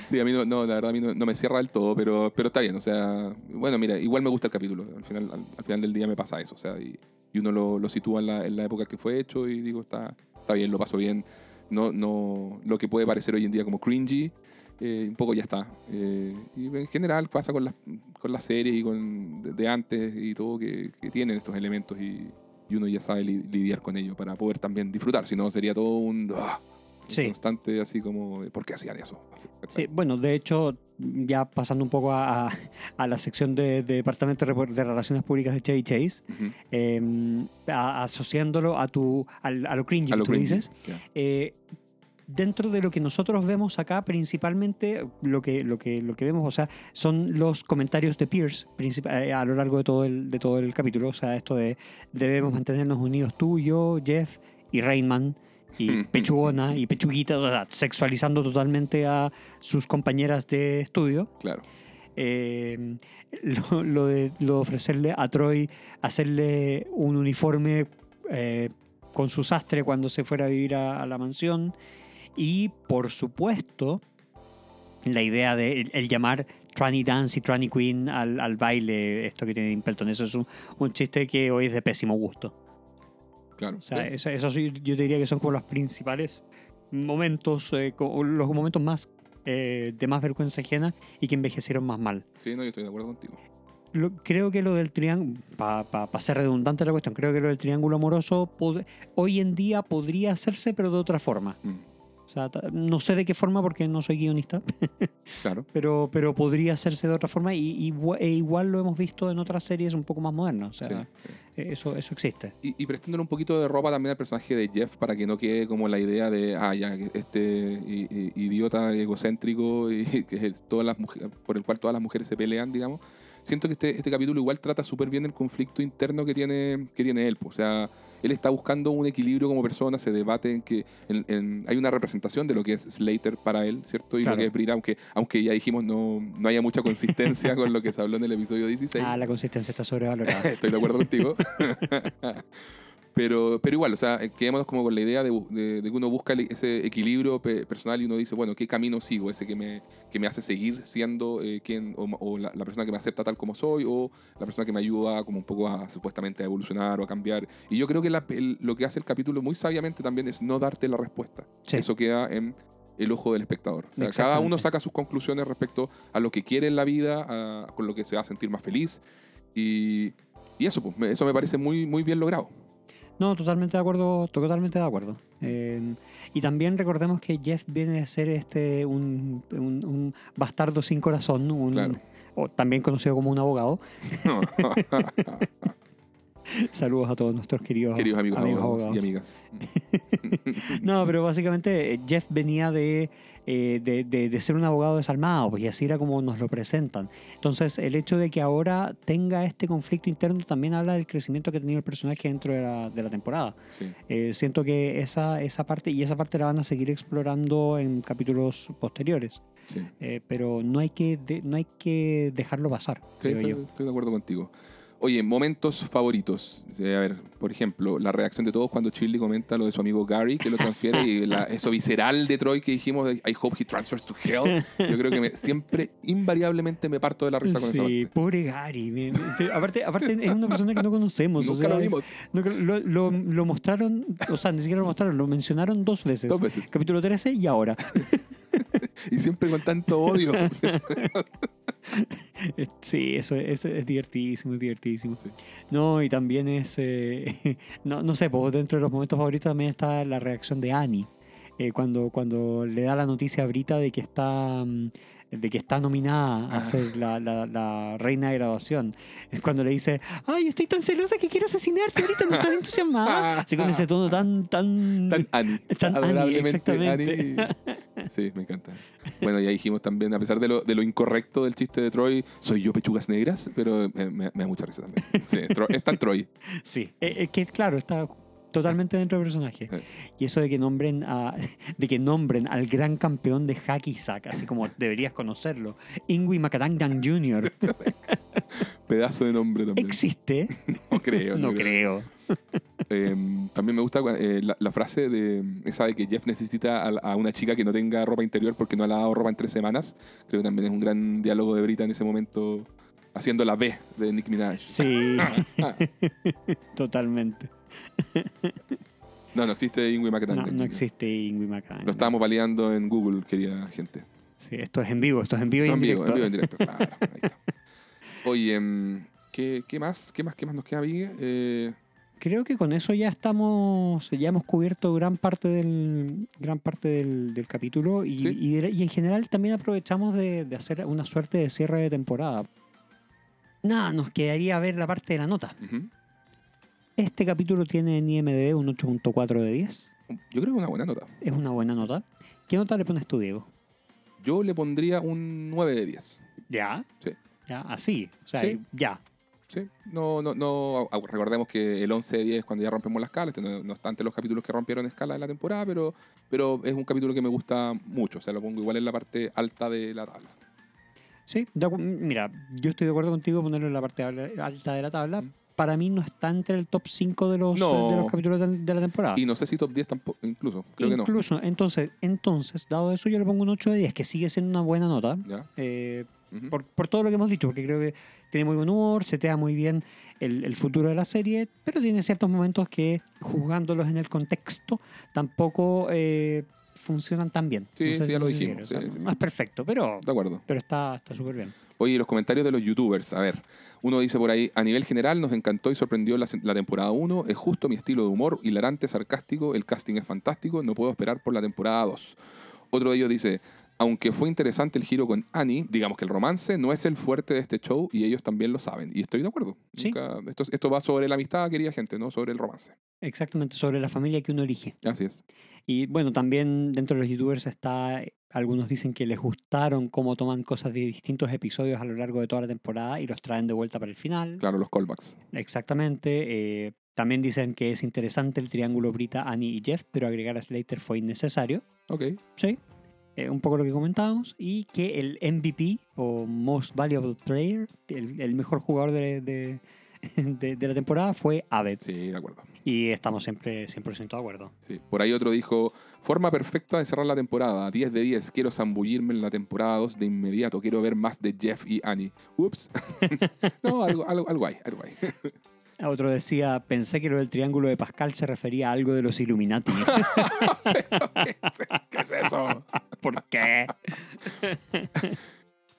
sí, a mí no, no, la verdad a mí no, no me cierra del todo, pero, pero está bien. O sea, bueno, mira, igual me gusta el capítulo. Al final, al, al final del día me pasa eso. O sea, y, y uno lo, lo sitúa en la, en la época que fue hecho y digo, está, está bien, lo paso bien. No, no, lo que puede parecer hoy en día como cringy, eh, un poco ya está. Eh, y en general pasa con las, con las series y con de, de antes y todo que, que tienen estos elementos y, y uno ya sabe li- lidiar con ello para poder también disfrutar. Si no, sería todo un, ah, Sí. constante así como, ¿por qué hacían eso? Sí, bueno, de hecho, ya pasando un poco a, a- a la sección de, de Departamento de Relaciones Públicas de Chevy Chase, Ujú. eh, a- asociándolo a, tu, a lo cringy A que lo tú cringy, dices, ya. eh, dentro de lo que nosotros vemos acá, principalmente lo que, lo que, lo que vemos, o sea, son los comentarios de Pierce princip- eh, a lo largo de todo, el, de todo el capítulo. O sea, esto de debemos mantenernos unidos tú, yo, Jeff y Rainman. Y Pechugona y Pechuguita, o sea, sexualizando totalmente a sus compañeras de estudio. Claro. Eh, lo, lo de, lo de ofrecerle a Troy hacerle un uniforme eh, con su sastre cuando se fuera a vivir a, a la mansión. Y por supuesto, la idea de el, el llamar Tranny Dance y Tranny Queen al, al baile, esto que tiene Impelton. Eso es un, un chiste que hoy es de pésimo gusto. Claro. O sea, sí. eso, eso yo diría que son como los principales momentos, eh, los momentos más eh, de más vergüenza ajena y que envejecieron más mal. Sí, no, yo estoy de acuerdo contigo. Lo- creo que lo del triángulo, para ser redundante la cuestión, creo que lo del triángulo amoroso hoy en día podría hacerse, pero de otra forma. Mm, O sea, ta- no sé de qué forma porque no soy guionista, Claro. pero, pero podría hacerse de otra forma y, e igual lo hemos visto en otras series un poco más modernas. O sea, sí, sí. eh, Eso, eso existe. Y, y prestándole un poquito de ropa también al personaje de Jeff para que no quede como la idea de, ah, ya, este idiota egocéntrico y que es todas las mujeres, por el cual todas las mujeres se pelean, digamos. siento que este, este capítulo igual trata súper bien el conflicto interno que tiene, que tiene él. O sea, él está buscando un equilibrio como persona, se debate en que en- en- hay una representación de lo que es Slater para él, ¿cierto? Y Claro. lo que es Brita, aunque, aunque ya dijimos no, no haya mucha consistencia con lo que se habló en el episodio 16. Ah, la consistencia está sobrevalorada. Estoy de acuerdo contigo. Pero, pero igual, o sea, eh, quedémonos como con la idea de, bu- de- de que uno busca ese equilibrio pe- personal y uno dice, bueno, ¿qué camino sigo? Ese que me, que me hace seguir siendo eh, quien, o, o la, la persona que me acepta tal como soy, o la persona que me ayuda como un poco a supuestamente a evolucionar o a cambiar. Y yo creo que la- el- lo que hace el capítulo muy sabiamente también es no darte la respuesta. Sí. Eso queda en el ojo del espectador. O sea, cada uno saca sus conclusiones respecto a lo que quiere en la vida, a- con lo que se va a sentir más feliz. Y, y eso, pues, eso me parece muy, muy bien logrado. No, totalmente de acuerdo, totalmente de acuerdo. Eh, y también recordemos que Jeff viene de ser este un, un- un bastardo sin corazón, un, Claro. o también conocido como un abogado. Saludos a todos nuestros queridos, Queridos amigos, abogados y amigas. No, pero básicamente eh, Jeff venía de, eh, de, de- de ser un abogado desalmado, pues, y así era como nos lo presentan. Entonces, el hecho de que ahora tenga este conflicto interno también habla del crecimiento que ha tenido el personaje dentro de la, de la temporada. Sí. Eh, siento que esa, esa parte, y esa parte la van a seguir explorando en capítulos posteriores, Sí. Eh, pero no hay, que no hay que dejarlo pasar, Sí, estoy, yo. estoy de acuerdo contigo. Oye, momentos favoritos. A ver, por ejemplo, la reacción de todos cuando Chili comenta lo de su amigo Gary, que lo transfiere, y la- eso visceral de Troy que dijimos, I hope he transfers to hell. Yo creo que me- siempre, invariablemente, me parto de la risa con Sí, parte. pobre Gary. me- me- aparte, aparte es una persona que no conocemos. o Nunca sea, lo vimos. No, lo, lo- lo mostraron, o sea, ni siquiera lo mostraron, lo mencionaron dos veces. Dos veces. Capítulo 13 y ahora. Y siempre con tanto odio. Sí, eso, es- es divertidísimo, es divertidísimo. Sí. No, y también es, eh, no, no sé, pues dentro de los momentos favoritos también está la reacción de Annie. eh, cuando, cuando le da la noticia a Brita de que está mm, de que está nominada a Ah. ser la, la- la reina de graduación. Es cuando le dice, ay, estoy tan celosa que quiero asesinarte ahorita, no estás entusiasmada. Así con ese tono tan, tan... Tan Annie. Tan Annie, Adorablemente exactamente. Annie. Sí, me encanta. Bueno, ya dijimos también, a pesar de lo, de lo incorrecto del chiste de Troy, soy yo pechugas negras, pero me, me- da mucha risa también. Sí, es tan Troy. Sí, eh, es que claro, está totalmente dentro del personaje. Sí. Y eso de que nombren a, de que nombren al gran campeón de hacky sack, así como deberías conocerlo, Ingui Macatangan Jr. Pedazo de nombre también. ¿Existe? No creo. No creo. Eh, también me gusta eh, la, la frase de esa de que Jeff necesita a, a una chica que no tenga ropa interior porque no le ha dado ropa en tres semanas. Creo que también es un gran diálogo de Brita en ese momento, haciendo la B de Nick Minaj. Sí, totalmente. No, no existe Ingrid No, McTaggart. no existe Ingui Macatangan. Lo estábamos validando en Google, querida gente. Sí, esto es en vivo, esto es en vivo y Esto en en vivo, directo. en vivo, en directo. Claro, ahí está. Oye, em, ¿qué, qué más? ¿Qué más? ¿Qué más nos queda, Vigue? Eh, Creo que con eso ya estamos, ya hemos cubierto gran parte del, gran parte del, del capítulo y, Sí. y y en general también aprovechamos de, de hacer una suerte de cierre de temporada. Nada, nos quedaría ver la parte de la nota. Este capítulo tiene en IMDb un 8.4 de 10. Yo creo que una buena nota. Es una buena nota. ¿Qué nota le pones tú, Diego? Yo le pondría un 9 de 10. ¿Ya? Sí. ¿Ya? Así. O sea, Sí. ya. Sí, no, no, no, recordemos que el 11 de 10 es cuando ya rompemos la escala, este no, no entre los capítulos que rompieron escala en la temporada, pero, pero es un capítulo que me gusta mucho, o sea, lo pongo igual en la parte alta de la tabla. Sí, de mira, yo estoy de acuerdo contigo ponerlo en la parte al- alta de la tabla. Mm. Para mí no está entre el top 5 de los, No. de los capítulos de, de la temporada. Y no sé si top 10 tampoco, incluso, creo que no. Incluso, entonces, entonces, dado eso, yo le pongo un 8 de 10, que sigue siendo una buena nota. ¿Ya? eh, por, por todo lo que hemos dicho, porque creo que tiene muy buen humor, setea muy bien el, el futuro de la serie, pero tiene ciertos momentos que, juzgándolos en el contexto, tampoco eh, funcionan tan bien. Sí, sí, ya lo si dijimos, quieres, o sea, sí, sí, sí. No es perfecto, pero, De acuerdo. pero está está súper bien. Oye, los comentarios de los youtubers. A ver, uno dice por ahí, a nivel general nos encantó y sorprendió la, la temporada 1. Es justo mi estilo de humor, hilarante, sarcástico, el casting es fantástico, no puedo esperar por la temporada 2. Otro de ellos dice, aunque fue interesante el giro con Annie, digamos que el romance no es el fuerte de este show y ellos también lo saben. Y estoy de acuerdo. Sí. Nunca- esto, esto va sobre la amistad, querida gente, no sobre el romance. Exactamente, sobre la familia que uno elige. Así es. Y bueno, también dentro de los youtubers está, algunos dicen que les gustaron cómo toman cosas de distintos episodios a lo largo de toda la temporada y los traen de vuelta para el final. Claro, los callbacks. Exactamente. eh, también dicen que es interesante el triángulo Brita, Annie y Jeff, pero agregar a Slater fue innecesario. Ok. Sí. Eh, un poco lo que comentábamos. Y que el MVP o Most Valuable Player, el, el mejor jugador de, de- de- de la temporada, fue Abed. Sí, de acuerdo. Y estamos siempre 100% de acuerdo. Sí. Por ahí otro dijo, forma perfecta de cerrar la temporada, 10 de 10, quiero zambullirme en la temporada 2 de inmediato, quiero ver más de Jeff y Annie. Ups. no, algo, algo, algo hay, algo hay. Otro decía, pensé que lo del triángulo de Pascal se refería a algo de los Illuminati. ¿Qué es eso? ¿Por qué?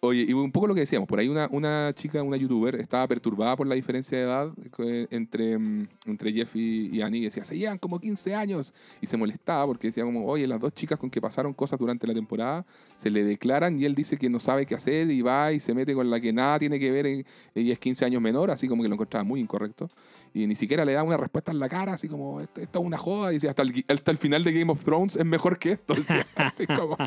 Oye, y un poco lo que decíamos, por ahí una, una chica, una youtuber, estaba perturbada por la diferencia de edad eh, entre, mm, entre Jeff y, y Annie, y decía, se llevan como 15 años, y se molestaba porque decía como, oye, las dos chicas con que pasaron cosas durante la temporada, se le declaran y él dice que no sabe qué hacer y va y se mete con la que nada tiene que ver, eh, ella es 15 años menor, así como que lo encontraba muy incorrecto, y ni siquiera le da una respuesta en la cara, así como, esto, esto es una joda, y decía, hasta el, hasta el final de Game of Thrones es mejor que esto, decía, así como,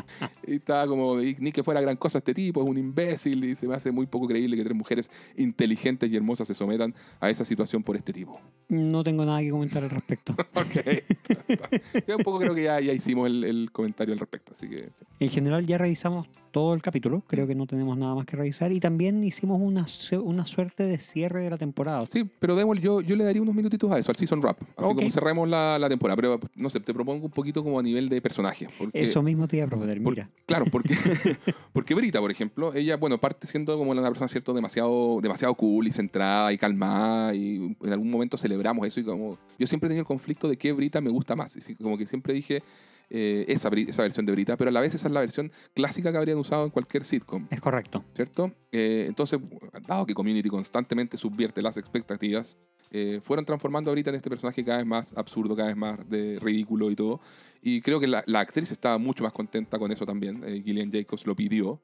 y estaba como, "Y ni que fuera gran cosa este tipo, es un imbécil, y se me hace muy poco creíble que tres mujeres inteligentes y hermosas se sometan a esa situación por este tipo. No tengo nada que comentar al respecto. Ok. Yo un poco creo que ya, ya hicimos el, el comentario al respecto, así que... sí. En general ya revisamos todo el capítulo, creo que no tenemos nada más que revisar y también hicimos una, una suerte de cierre de la temporada. Sí, pero demos, yo, yo le daría unos minutitos a eso, al season wrap, así como cerremos la, la temporada, pero no sé, te propongo un poquito como a nivel de personaje. Porque, Eso mismo te iba a proponer, por- mira. Claro, porque, porque Brita, por ejemplo, ella, bueno, parte siendo como una persona, ¿cierto? Demasiado, demasiado cool y centrada y calmada y en algún momento celebramos eso y como... Yo siempre he tenido el conflicto de qué Brita me gusta más. Y como que siempre dije eh, esa, esa versión de Brita, pero a la vez esa es la versión clásica que habrían usado en cualquier sitcom. Es correcto. ¿cierto? Eh, entonces, dado que Community constantemente subvierte las expectativas, eh, fueron transformando ahorita en este personaje cada vez más absurdo, cada vez más de ridículo y todo. Y creo que la, la actriz estaba mucho más contenta con eso también. Gillian Jacobs lo pidió.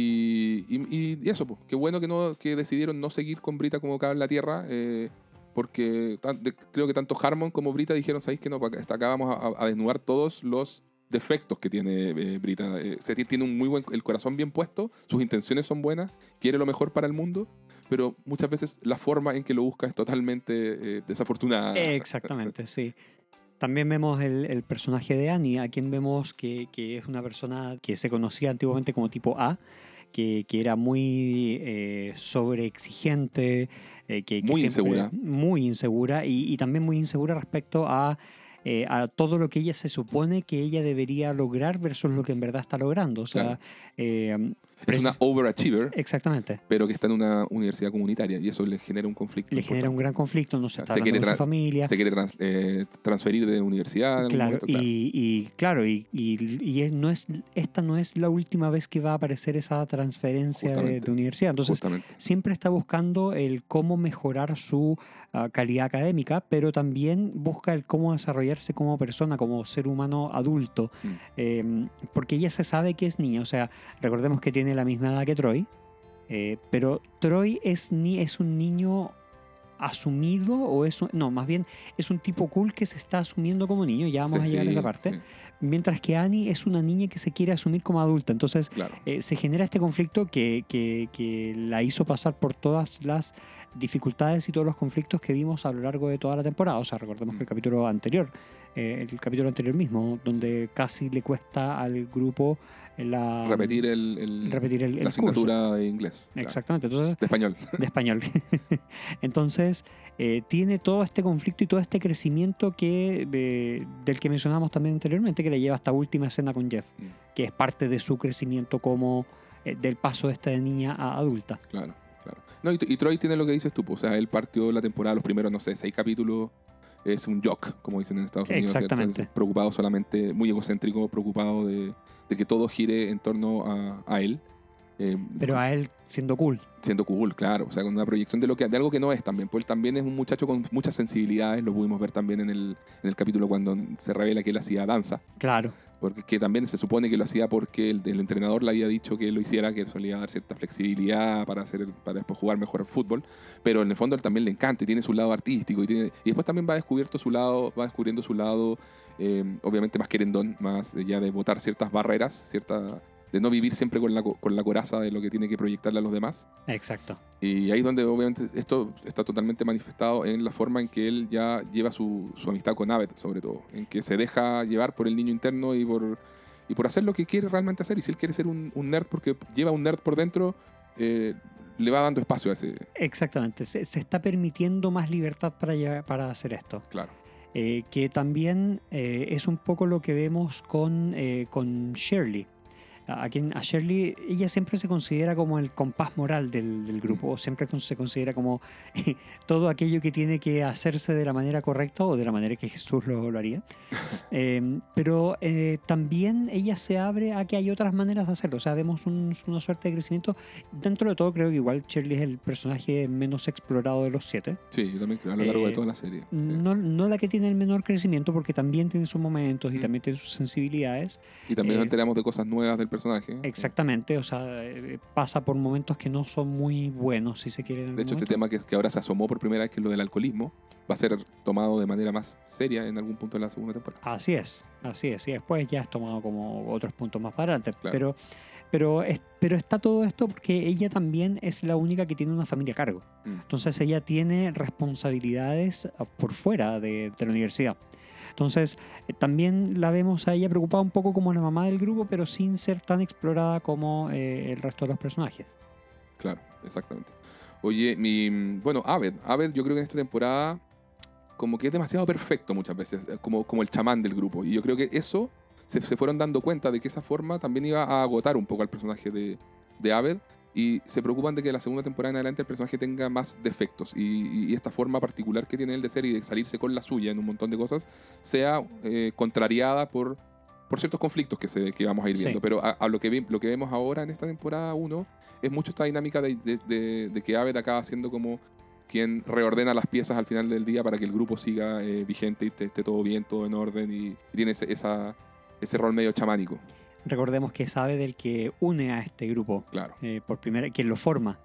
Y, eso, pues, qué bueno que, no, que decidieron no seguir con Brita como acá en la Tierra. eh, porque creo que tanto Harmon como Brita dijeron, ¿sabéis que no? Hasta acá vamos a, desnudar todos los defectos que tiene eh, Brita. Eh, tiene un muy buen, el corazón bien puesto, sus intenciones son buenas, quiere lo mejor para el mundo, pero muchas veces la forma en que lo busca es totalmente eh, desafortunada. Exactamente, sí. También vemos el, el personaje de Annie, a quien vemos que, que es una persona que se conocía antiguamente como tipo A, que, que era muy eh, sobreexigente, eh, que, Muy insegura. Muy insegura y, y también muy insegura respecto a, eh, a todo lo que ella se supone que ella debería lograr versus lo que en verdad está logrando. O sea, Claro. Es una overachiever, exactamente. pero que está en una universidad comunitaria y eso le genera un conflicto. Le genera un gran conflicto, no se está se quiere de su familia. Se quiere trans- eh, transferir de universidad. Claro, momento, claro. y, y claro, y, y- y es- no es, esta no es la última vez que va a aparecer esa transferencia de, universidad. Entonces, Justamente. siempre está buscando el cómo mejorar su ah, calidad académica, pero también busca el cómo desarrollarse como persona, como ser humano adulto, Mm. Eh, porque ella se sabe que es niña. O sea, recordemos que tiene la misma edad que Troy, eh, pero Troy es, ni, es un niño asumido o es un- no más bien es un tipo cool que se está asumiendo como niño ya vamos Sí, a llegar a esa parte sí, mientras que Annie es una niña que se quiere asumir como adulta entonces claro. eh, se genera este conflicto que, que- que la hizo pasar por todas las dificultades y todos los conflictos que vimos a lo largo de toda la temporada. O sea, recordemos que el capítulo anterior, eh, el capítulo anterior mismo, donde casi le cuesta al grupo la, repetir el, el- repetir el, el la curso. asignatura de inglés. Exactamente, entonces, De español. de español. Entonces, eh, tiene todo este conflicto y todo este crecimiento que, eh, del que mencionamos también anteriormente, que le lleva a esta última escena con Jeff, Mm. que es parte de su crecimiento como eh, del paso de esta niña a adulta. Claro, claro. No, y, y Troy tiene lo que dices tú, pues, o sea, él partió la temporada, los primeros, no sé, seis capítulos, es un jock, como dicen en Estados Unidos. Exactamente. Es Preocupado solamente, muy egocéntrico, preocupado de, de que todo gire en torno a, a él. Eh, Pero a él siendo cool. siendo cool, claro, o sea, con una proyección de, lo que, de algo que no es también, pues él también es un muchacho con muchas sensibilidades, lo pudimos ver también en el, en el capítulo cuando se revela que él hacía danza, Claro. porque que también se supone que lo hacía porque el, el entrenador le había dicho que lo hiciera, que solía dar cierta flexibilidad para hacer para después jugar mejor al fútbol, pero en el fondo él también le encanta y tiene su lado artístico y, tiene, y después también va descubierto su lado, va descubriendo su lado eh, obviamente más querendón, más ya de botar ciertas barreras, cierta de no vivir siempre con la, co- con la coraza de lo que tiene que proyectarle a los demás. Exacto. Y ahí es donde obviamente esto está totalmente manifestado en la forma en que él ya lleva su, su amistad con Abed, sobre todo, en que se deja llevar por el niño interno y por, y por hacer lo que quiere realmente hacer. Y si él quiere ser un, un nerd porque lleva un nerd por dentro, eh, le va dando espacio a ese... Exactamente. Se, se está permitiendo más libertad para, llegar- para hacer esto. Claro, Eh, que también eh, es un poco lo que vemos con, con Shirley. A, quien, a Shirley, ella siempre se considera como el compás moral del, del grupo, siempre con- se considera como todo aquello que tiene que hacerse de la manera correcta o de la manera que Jesús lo, lo haría. Eh, pero eh, también ella se abre a que hay otras maneras de hacerlo. O sea, vemos un- una suerte de crecimiento. Dentro de todo, creo que igual Shirley es el personaje menos explorado de los siete. sí, yo también creo, a lo largo de Eh, toda la serie. No, no la que tiene el menor crecimiento, porque también tiene sus momentos y Mm. también tiene sus sensibilidades. Y también eh, nos enteramos de cosas nuevas del personaje. Exactamente, o sea, eh, pasa por momentos que no son muy buenos, si se quiere. en De hecho, este tema que, que ahora se asomó por primera vez, que es lo del alcoholismo, va a ser tomado de manera más seria en algún punto de la segunda temporada. Así es, así es. Y después ya es tomado como otros puntos más para adelante. Claro. Pero, pero, es- pero está todo esto porque ella también es la única que tiene una familia a cargo. Mm. Entonces ella tiene responsabilidades por fuera de, de la universidad. Entonces eh, también la vemos a ella preocupada un poco como la mamá del grupo, pero sin ser tan explorada como eh, el resto de los personajes. Claro, exactamente. Oye, mi, bueno, Aved, Aved yo creo que en esta temporada como que es demasiado perfecto muchas veces, eh, como, como el chamán del grupo. Y yo creo que eso se, se fueron dando cuenta de que esa forma también iba a agotar un poco al personaje de, de Aved. Y se preocupan de que la segunda temporada en adelante el personaje tenga más defectos. Y, y- esta forma particular que tiene él de ser y de salirse con la suya en un montón de cosas sea eh, contrariada por, por ciertos conflictos que, se, que vamos a ir Sí. viendo. Pero a, a lo, que lo que vemos ahora en esta temporada 1 es mucho esta dinámica de, de- de- de que Aved acaba siendo como quien reordena las piezas al final del día para que el grupo siga eh, vigente y esté, esté todo bien, todo en orden y, y tiene ese, esa, ese rol medio chamánico, Recordemos que sabe del que une a este grupo claro. eh, por primera, quien lo forma.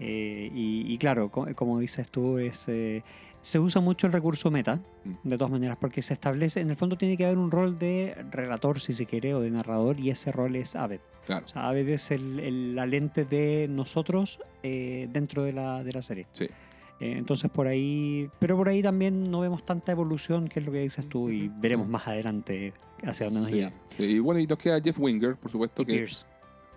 Eh, y, y claro, co- como dices tú, es, eh, se usa mucho el recurso meta, Mm. de todas maneras, porque se establece, en el fondo tiene que haber un rol de relator, si se quiere, o de narrador, y ese rol es Aved. Claro, O sea, Aved es el, el- la lente de nosotros eh, dentro de la, de la serie. sí. Eh, entonces por ahí, pero por ahí también no vemos tanta evolución, que es lo que dices tú, y veremos más adelante hacia dónde nos Sí. Y bueno, y nos queda Jeff Winger, por supuesto, Y que Pierce.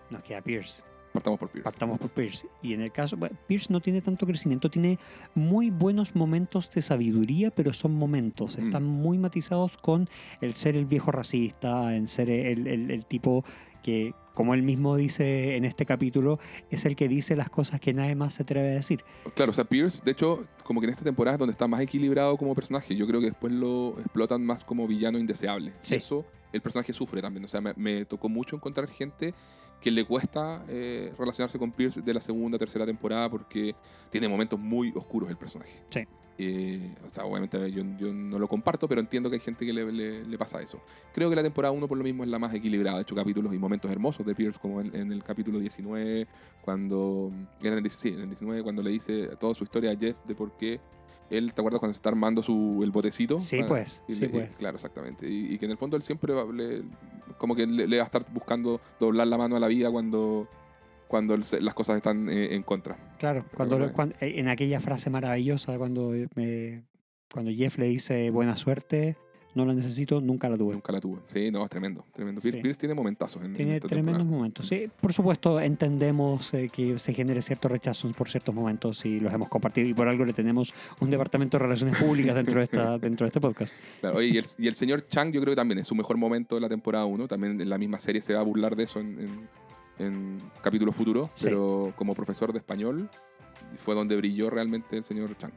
Nos queda Pierce. partamos por Pierce. Partamos por Pierce. Y en el caso, Pierce no tiene tanto crecimiento, tiene muy buenos momentos de sabiduría, pero son momentos. Mm. Están muy matizados con el ser el viejo racista, en ser el, el- el tipo que, como él mismo dice en este capítulo, es el que dice las cosas que nadie más se atreve a decir. Claro, o sea, Pierce, de hecho, como que en esta temporada es donde está más equilibrado como personaje. Yo creo que después lo explotan más como villano indeseable. Sí. Y eso el personaje sufre también. O sea, me, me tocó mucho encontrar gente que le cuesta eh, relacionarse con Pierce de la segunda, tercera temporada porque tiene momentos muy oscuros el personaje. Sí. Eh, o sea, obviamente yo, yo no lo comparto, pero entiendo que hay gente que le, le- le pasa eso. Creo que la temporada 1 por lo mismo es la más equilibrada. De hecho, capítulos y momentos hermosos de Pierce, como en, en el capítulo 19, cuando. En el, 10 sí, en el 19, cuando le dice toda su historia a Jeff de por qué él, ¿te acuerdas cuando se está armando su, el botecito? Sí, Para- pues, y sí, le- y- pues. claro, exactamente. Y, y que en el fondo él siempre va, le- como que le, le va a estar buscando doblar la mano a la vida cuando, cuando las cosas están eh, en contra. Claro, cuando, bueno. cuan- eh, en aquella frase maravillosa, cuando, eh, me- cuando Jeff le dice buena suerte, no la necesito, nunca la tuve. Nunca la tuve. Sí, no, es tremendo. tremendo. Sí. Pierce tiene momentazos en, en Tiene esta tremendos temporada. momentos. Sí, por supuesto, entendemos eh, que se genere cierto rechazo por ciertos momentos y los hemos compartido y por algo le tenemos un departamento de relaciones públicas dentro de, esta, dentro de este podcast. Claro, oye, y, el, y el señor Chang yo creo que también es su mejor momento de la temporada 1. También en la misma serie se va a burlar de eso en, en, en capítulos futuros. Sí. Pero como profesor de español fue donde brilló realmente el señor Chang.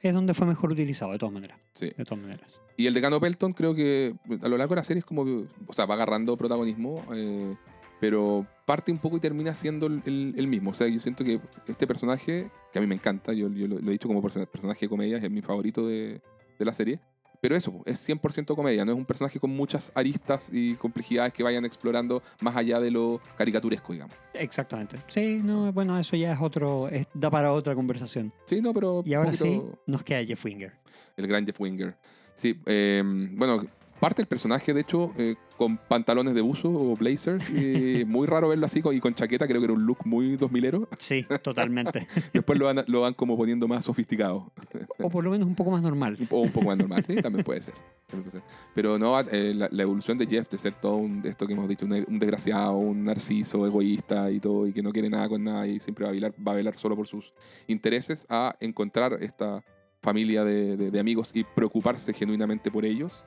Es donde fue mejor utilizado, de todas maneras. Sí. De todas maneras. Y el decano Pelton creo que a lo largo de la serie es como, o sea, va agarrando protagonismo. eh, pero parte un poco y termina siendo el, mismo. O sea, yo siento que este personaje, que a mí me encanta, yo, yo lo, lo he dicho como perso- personaje de comedia, es mi favorito de, de la serie. Pero eso, es 100% comedia, no es un personaje con muchas aristas y complejidades que vayan explorando más allá de lo caricaturesco, digamos. Exactamente. Sí, no, bueno, eso ya es otro, es- da para otra conversación. Sí, no, pero Y ahora sí, nos queda Jeff Winger. el gran Jeff Winger. Sí, eh, bueno, parte del personaje, de hecho, eh, con pantalones de buzo o blazers. y muy raro verlo así y con chaqueta, creo que era un look muy 2000ero. Sí, totalmente. Después lo van, lo van como poniendo más sofisticado. o por lo menos un poco más normal. O un poco más normal, sí, también puede ser. también puede ser. Pero no, eh, la, la evolución de Jeff de ser todo un, esto que hemos dicho, un, un desgraciado, un narciso, egoísta y todo, y que no quiere nada con nada y siempre va a velar, va a velar solo por sus intereses, a encontrar esta familia de, de- de amigos y preocuparse genuinamente por ellos,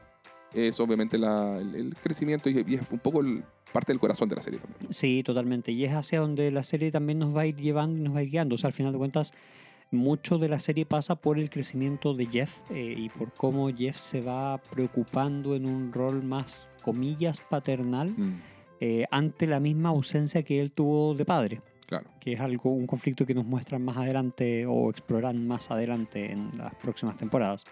es obviamente la- el, el crecimiento y, y es un poco el- parte del corazón de la serie también. Sí, totalmente. Y es hacia donde la serie también nos va a ir llevando y nos va a ir guiando. O sea, al final de cuentas, mucho de la serie pasa por el crecimiento de Jeff eh, y por cómo Jeff se va preocupando en un rol más, comillas, paternal Mm, eh, ante la misma ausencia que él tuvo de padre. Claro. que es algo, un conflicto que nos muestran más adelante o exploran más adelante en las próximas temporadas.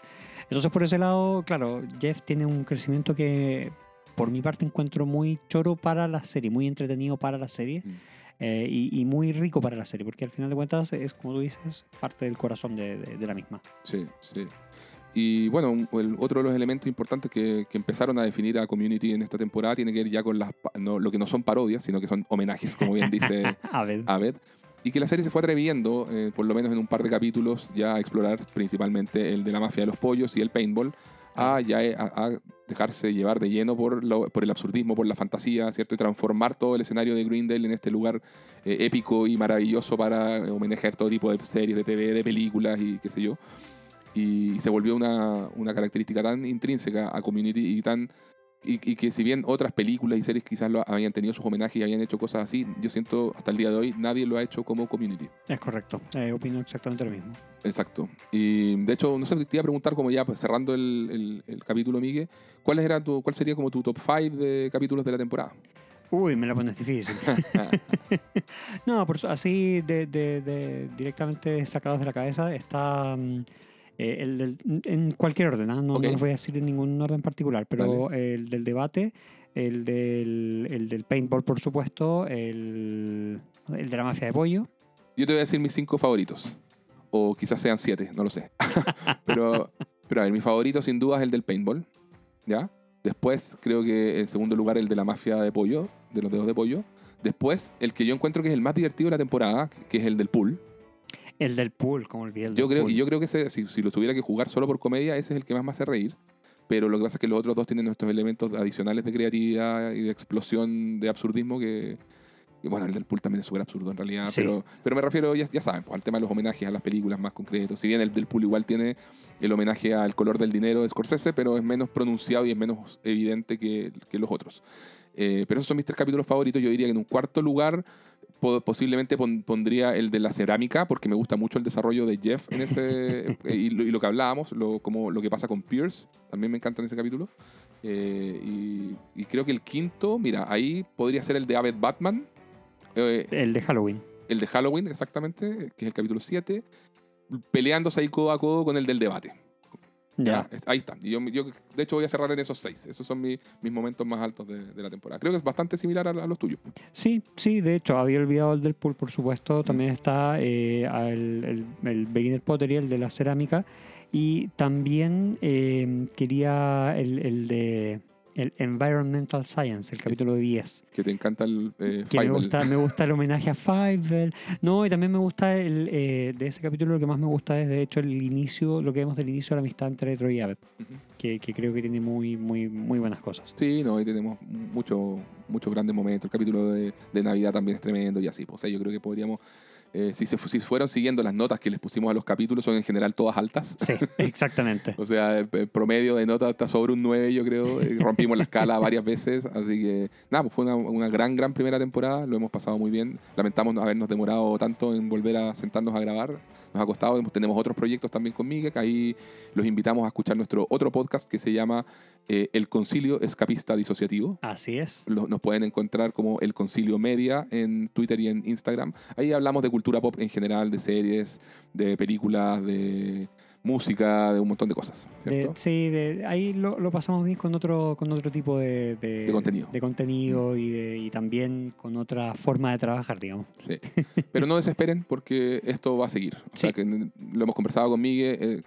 Entonces, por ese lado, claro, Jeff tiene un crecimiento que por mi parte encuentro muy choro para la serie, muy entretenido para la serie Mm. eh, y, y muy rico para la serie, porque al final de cuentas es, como tú dices, parte del corazón de, de- de la misma. Sí, sí. Y bueno, el, otro de los elementos importantes que, que empezaron a definir a Community en esta temporada tiene que ver ya con las, no, lo que no son parodias, sino que son homenajes, como bien dice A ver, Aved. Y que la serie se fue atreviendo, eh, por lo menos en un par de capítulos, ya a explorar principalmente el de la mafia de los pollos y el paintball, a ya eh, a, a dejarse llevar de lleno por, lo- por el absurdismo, por la fantasía, ¿cierto? Y transformar todo el escenario de Greendale en este lugar eh, épico y maravilloso para homenajear todo tipo de series de TV, de películas y qué sé yo. Y, se volvió una, una característica tan intrínseca a Community y tan y, y que si bien otras películas y series quizás lo habían tenido sus homenajes y habían hecho cosas así, yo siento hasta el día de hoy nadie lo ha hecho como Community. es correcto, eh, opino exactamente lo mismo. Exacto. Y de hecho, no sé, te iba a preguntar como ya pues, cerrando el, el- el capítulo, Miguel, ¿cuál, era tu, ¿cuál sería como tu top 5 de capítulos de la temporada? Uy, me la pones difícil. no, por así de, de- de- directamente sacados de la cabeza está mm, eh, el del, en cualquier orden, ¿ah? no, Ok. no los voy a decir en ningún orden particular, pero el del debate, el del, el del paintball, por supuesto, el, el de la mafia de pollo. Yo te voy a decir mis cinco favoritos. O quizás sean siete, no lo sé. pero, pero a ver, mi favorito sin duda es el del paintball. ¿Ya? Después creo que en segundo lugar el de la mafia de pollo, de los dedos de pollo. Después el que yo encuentro que es el más divertido de la temporada, que es el del pool. El del pool, como olvidé el Yo del creo, pool. yo creo que ese, si, si lo tuviera que jugar solo por comedia, ese es el que más me hace reír. Pero lo que pasa es que los otros dos tienen nuestros elementos adicionales de creatividad y de explosión de absurdismo que, que, bueno, el del pool también es súper absurdo en realidad. Sí. Pero, pero me refiero, ya, ya saben, pues, al tema de los homenajes a las películas más concretos. Si bien el del pool igual tiene el homenaje al color del dinero de Scorsese, pero es menos pronunciado y es menos evidente que, que los otros. Eh, pero esos son mis tres capítulos favoritos. Yo diría que en un cuarto lugar posiblemente pon- pondría el de la cerámica, porque me gusta mucho el desarrollo de Jeff en ese eh, y, lo, y lo que hablábamos, lo, como, lo que pasa con Pierce, también me encanta en ese capítulo. Eh, y, y creo que el quinto, mira, ahí podría ser el de Abed Batman, eh, El de Halloween. el de Halloween, exactamente, que es el capítulo 7, peleándose ahí codo a codo con el del debate. Ya. Ahí está. Y yo, yo, de hecho, voy a cerrar en esos seis. Esos son mi- mis momentos más altos de, de la temporada. Creo que es bastante similar a, a los tuyos. Sí, sí, de hecho, había olvidado el del pool, por supuesto. También está eh, el, el, el Beginner Pottery, el de la cerámica. Y también eh, quería el, el de el Environmental Science, el capítulo 10. Que te encanta el eh, Que me gusta, me gusta el homenaje a Fievel. No, y también me gusta el, eh, de ese capítulo lo que más me gusta es de hecho el inicio, lo que vemos del inicio de la amistad entre Troy y Abed, Ujú. que, que creo que tiene muy, muy, muy buenas cosas. Sí, no, ahí tenemos muchos muchos grandes momentos. El capítulo de, de Navidad también es tremendo y así. pues, O sea, yo creo que podríamos, eh, si, se, si fueron siguiendo las notas que les pusimos a los capítulos, son en general todas altas. Sí, exactamente. O sea, el, el promedio de nota está sobre un 9, yo creo. Eh, Rompimos la escala varias veces. Así que, nada, pues fue una, una gran, gran primera temporada. Lo hemos pasado muy bien. Lamentamos no habernos demorado tanto en volver a sentarnos a grabar. Nos ha costado. Tenemos otros proyectos también con Miguel. que Ahí los invitamos a escuchar nuestro otro podcast que se llama eh, El Concilio Escapista Disociativo. Así es. Lo- nos pueden encontrar como El Concilio Media en Twitter y en Instagram. Ahí hablamos de cultura pop en general, de series, de películas, de música, de un montón de cosas. Sí, de- ahí lo, lo pasamos bien con otro, con otro tipo de, de, contenido. de contenido y, de- y también con otra forma de trabajar, digamos. Sí. Pero no desesperen porque esto va a seguir. O sea, Sí. que lo hemos conversado con Miguel. eh,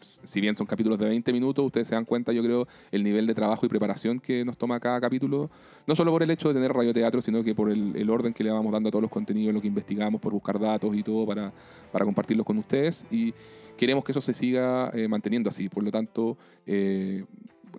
si bien son capítulos de 20 minutos, ustedes se dan cuenta, yo creo, el nivel de trabajo y preparación que nos toma cada capítulo. No solo por el hecho de tener radioteatro, sino que por el, el orden que le vamos dando a todos los contenidos, lo que investigamos, por buscar datos y todo para, para compartirlos con ustedes. Y queremos que eso se siga eh, manteniendo así. Por lo tanto, eh,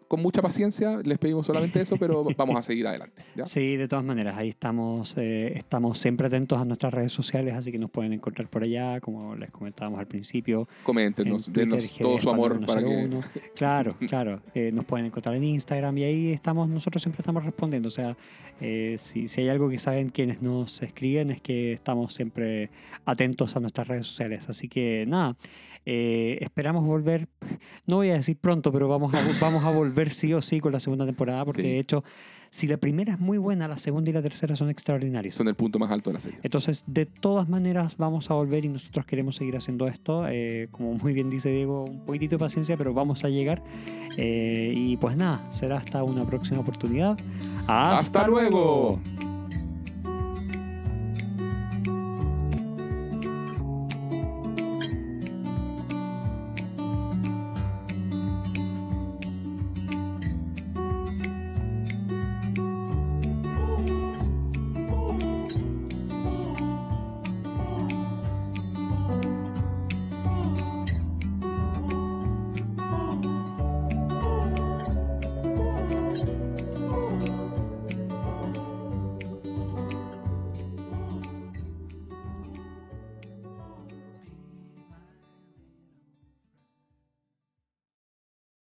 con mucha paciencia, les pedimos solamente eso, pero vamos a seguir adelante. ¿ya? Sí, de todas maneras, ahí estamos, eh, estamos siempre atentos a nuestras redes sociales, así que nos pueden encontrar por allá, como les comentábamos al principio. en Coméntenos, denos todo su amor para que 101. Claro, claro. eh, nos pueden encontrar en Instagram y ahí estamos, nosotros siempre estamos respondiendo. O sea, eh, si, si hay algo que saben quienes nos escriben es que estamos siempre atentos a nuestras redes sociales. Así que nada, eh, esperamos volver, no voy a decir pronto, pero vamos a, vamos a volver sí o sí con la segunda temporada, porque Sí. de hecho, si la primera es muy buena, la segunda y la tercera son extraordinarias. son el punto más alto de la serie. Entonces, de todas maneras, vamos a volver y nosotros queremos seguir haciendo esto. eh, como muy bien dice Diego, un poquitito de paciencia, pero vamos a llegar. Eh, y pues nada, será hasta una próxima oportunidad. ¡Hasta luego!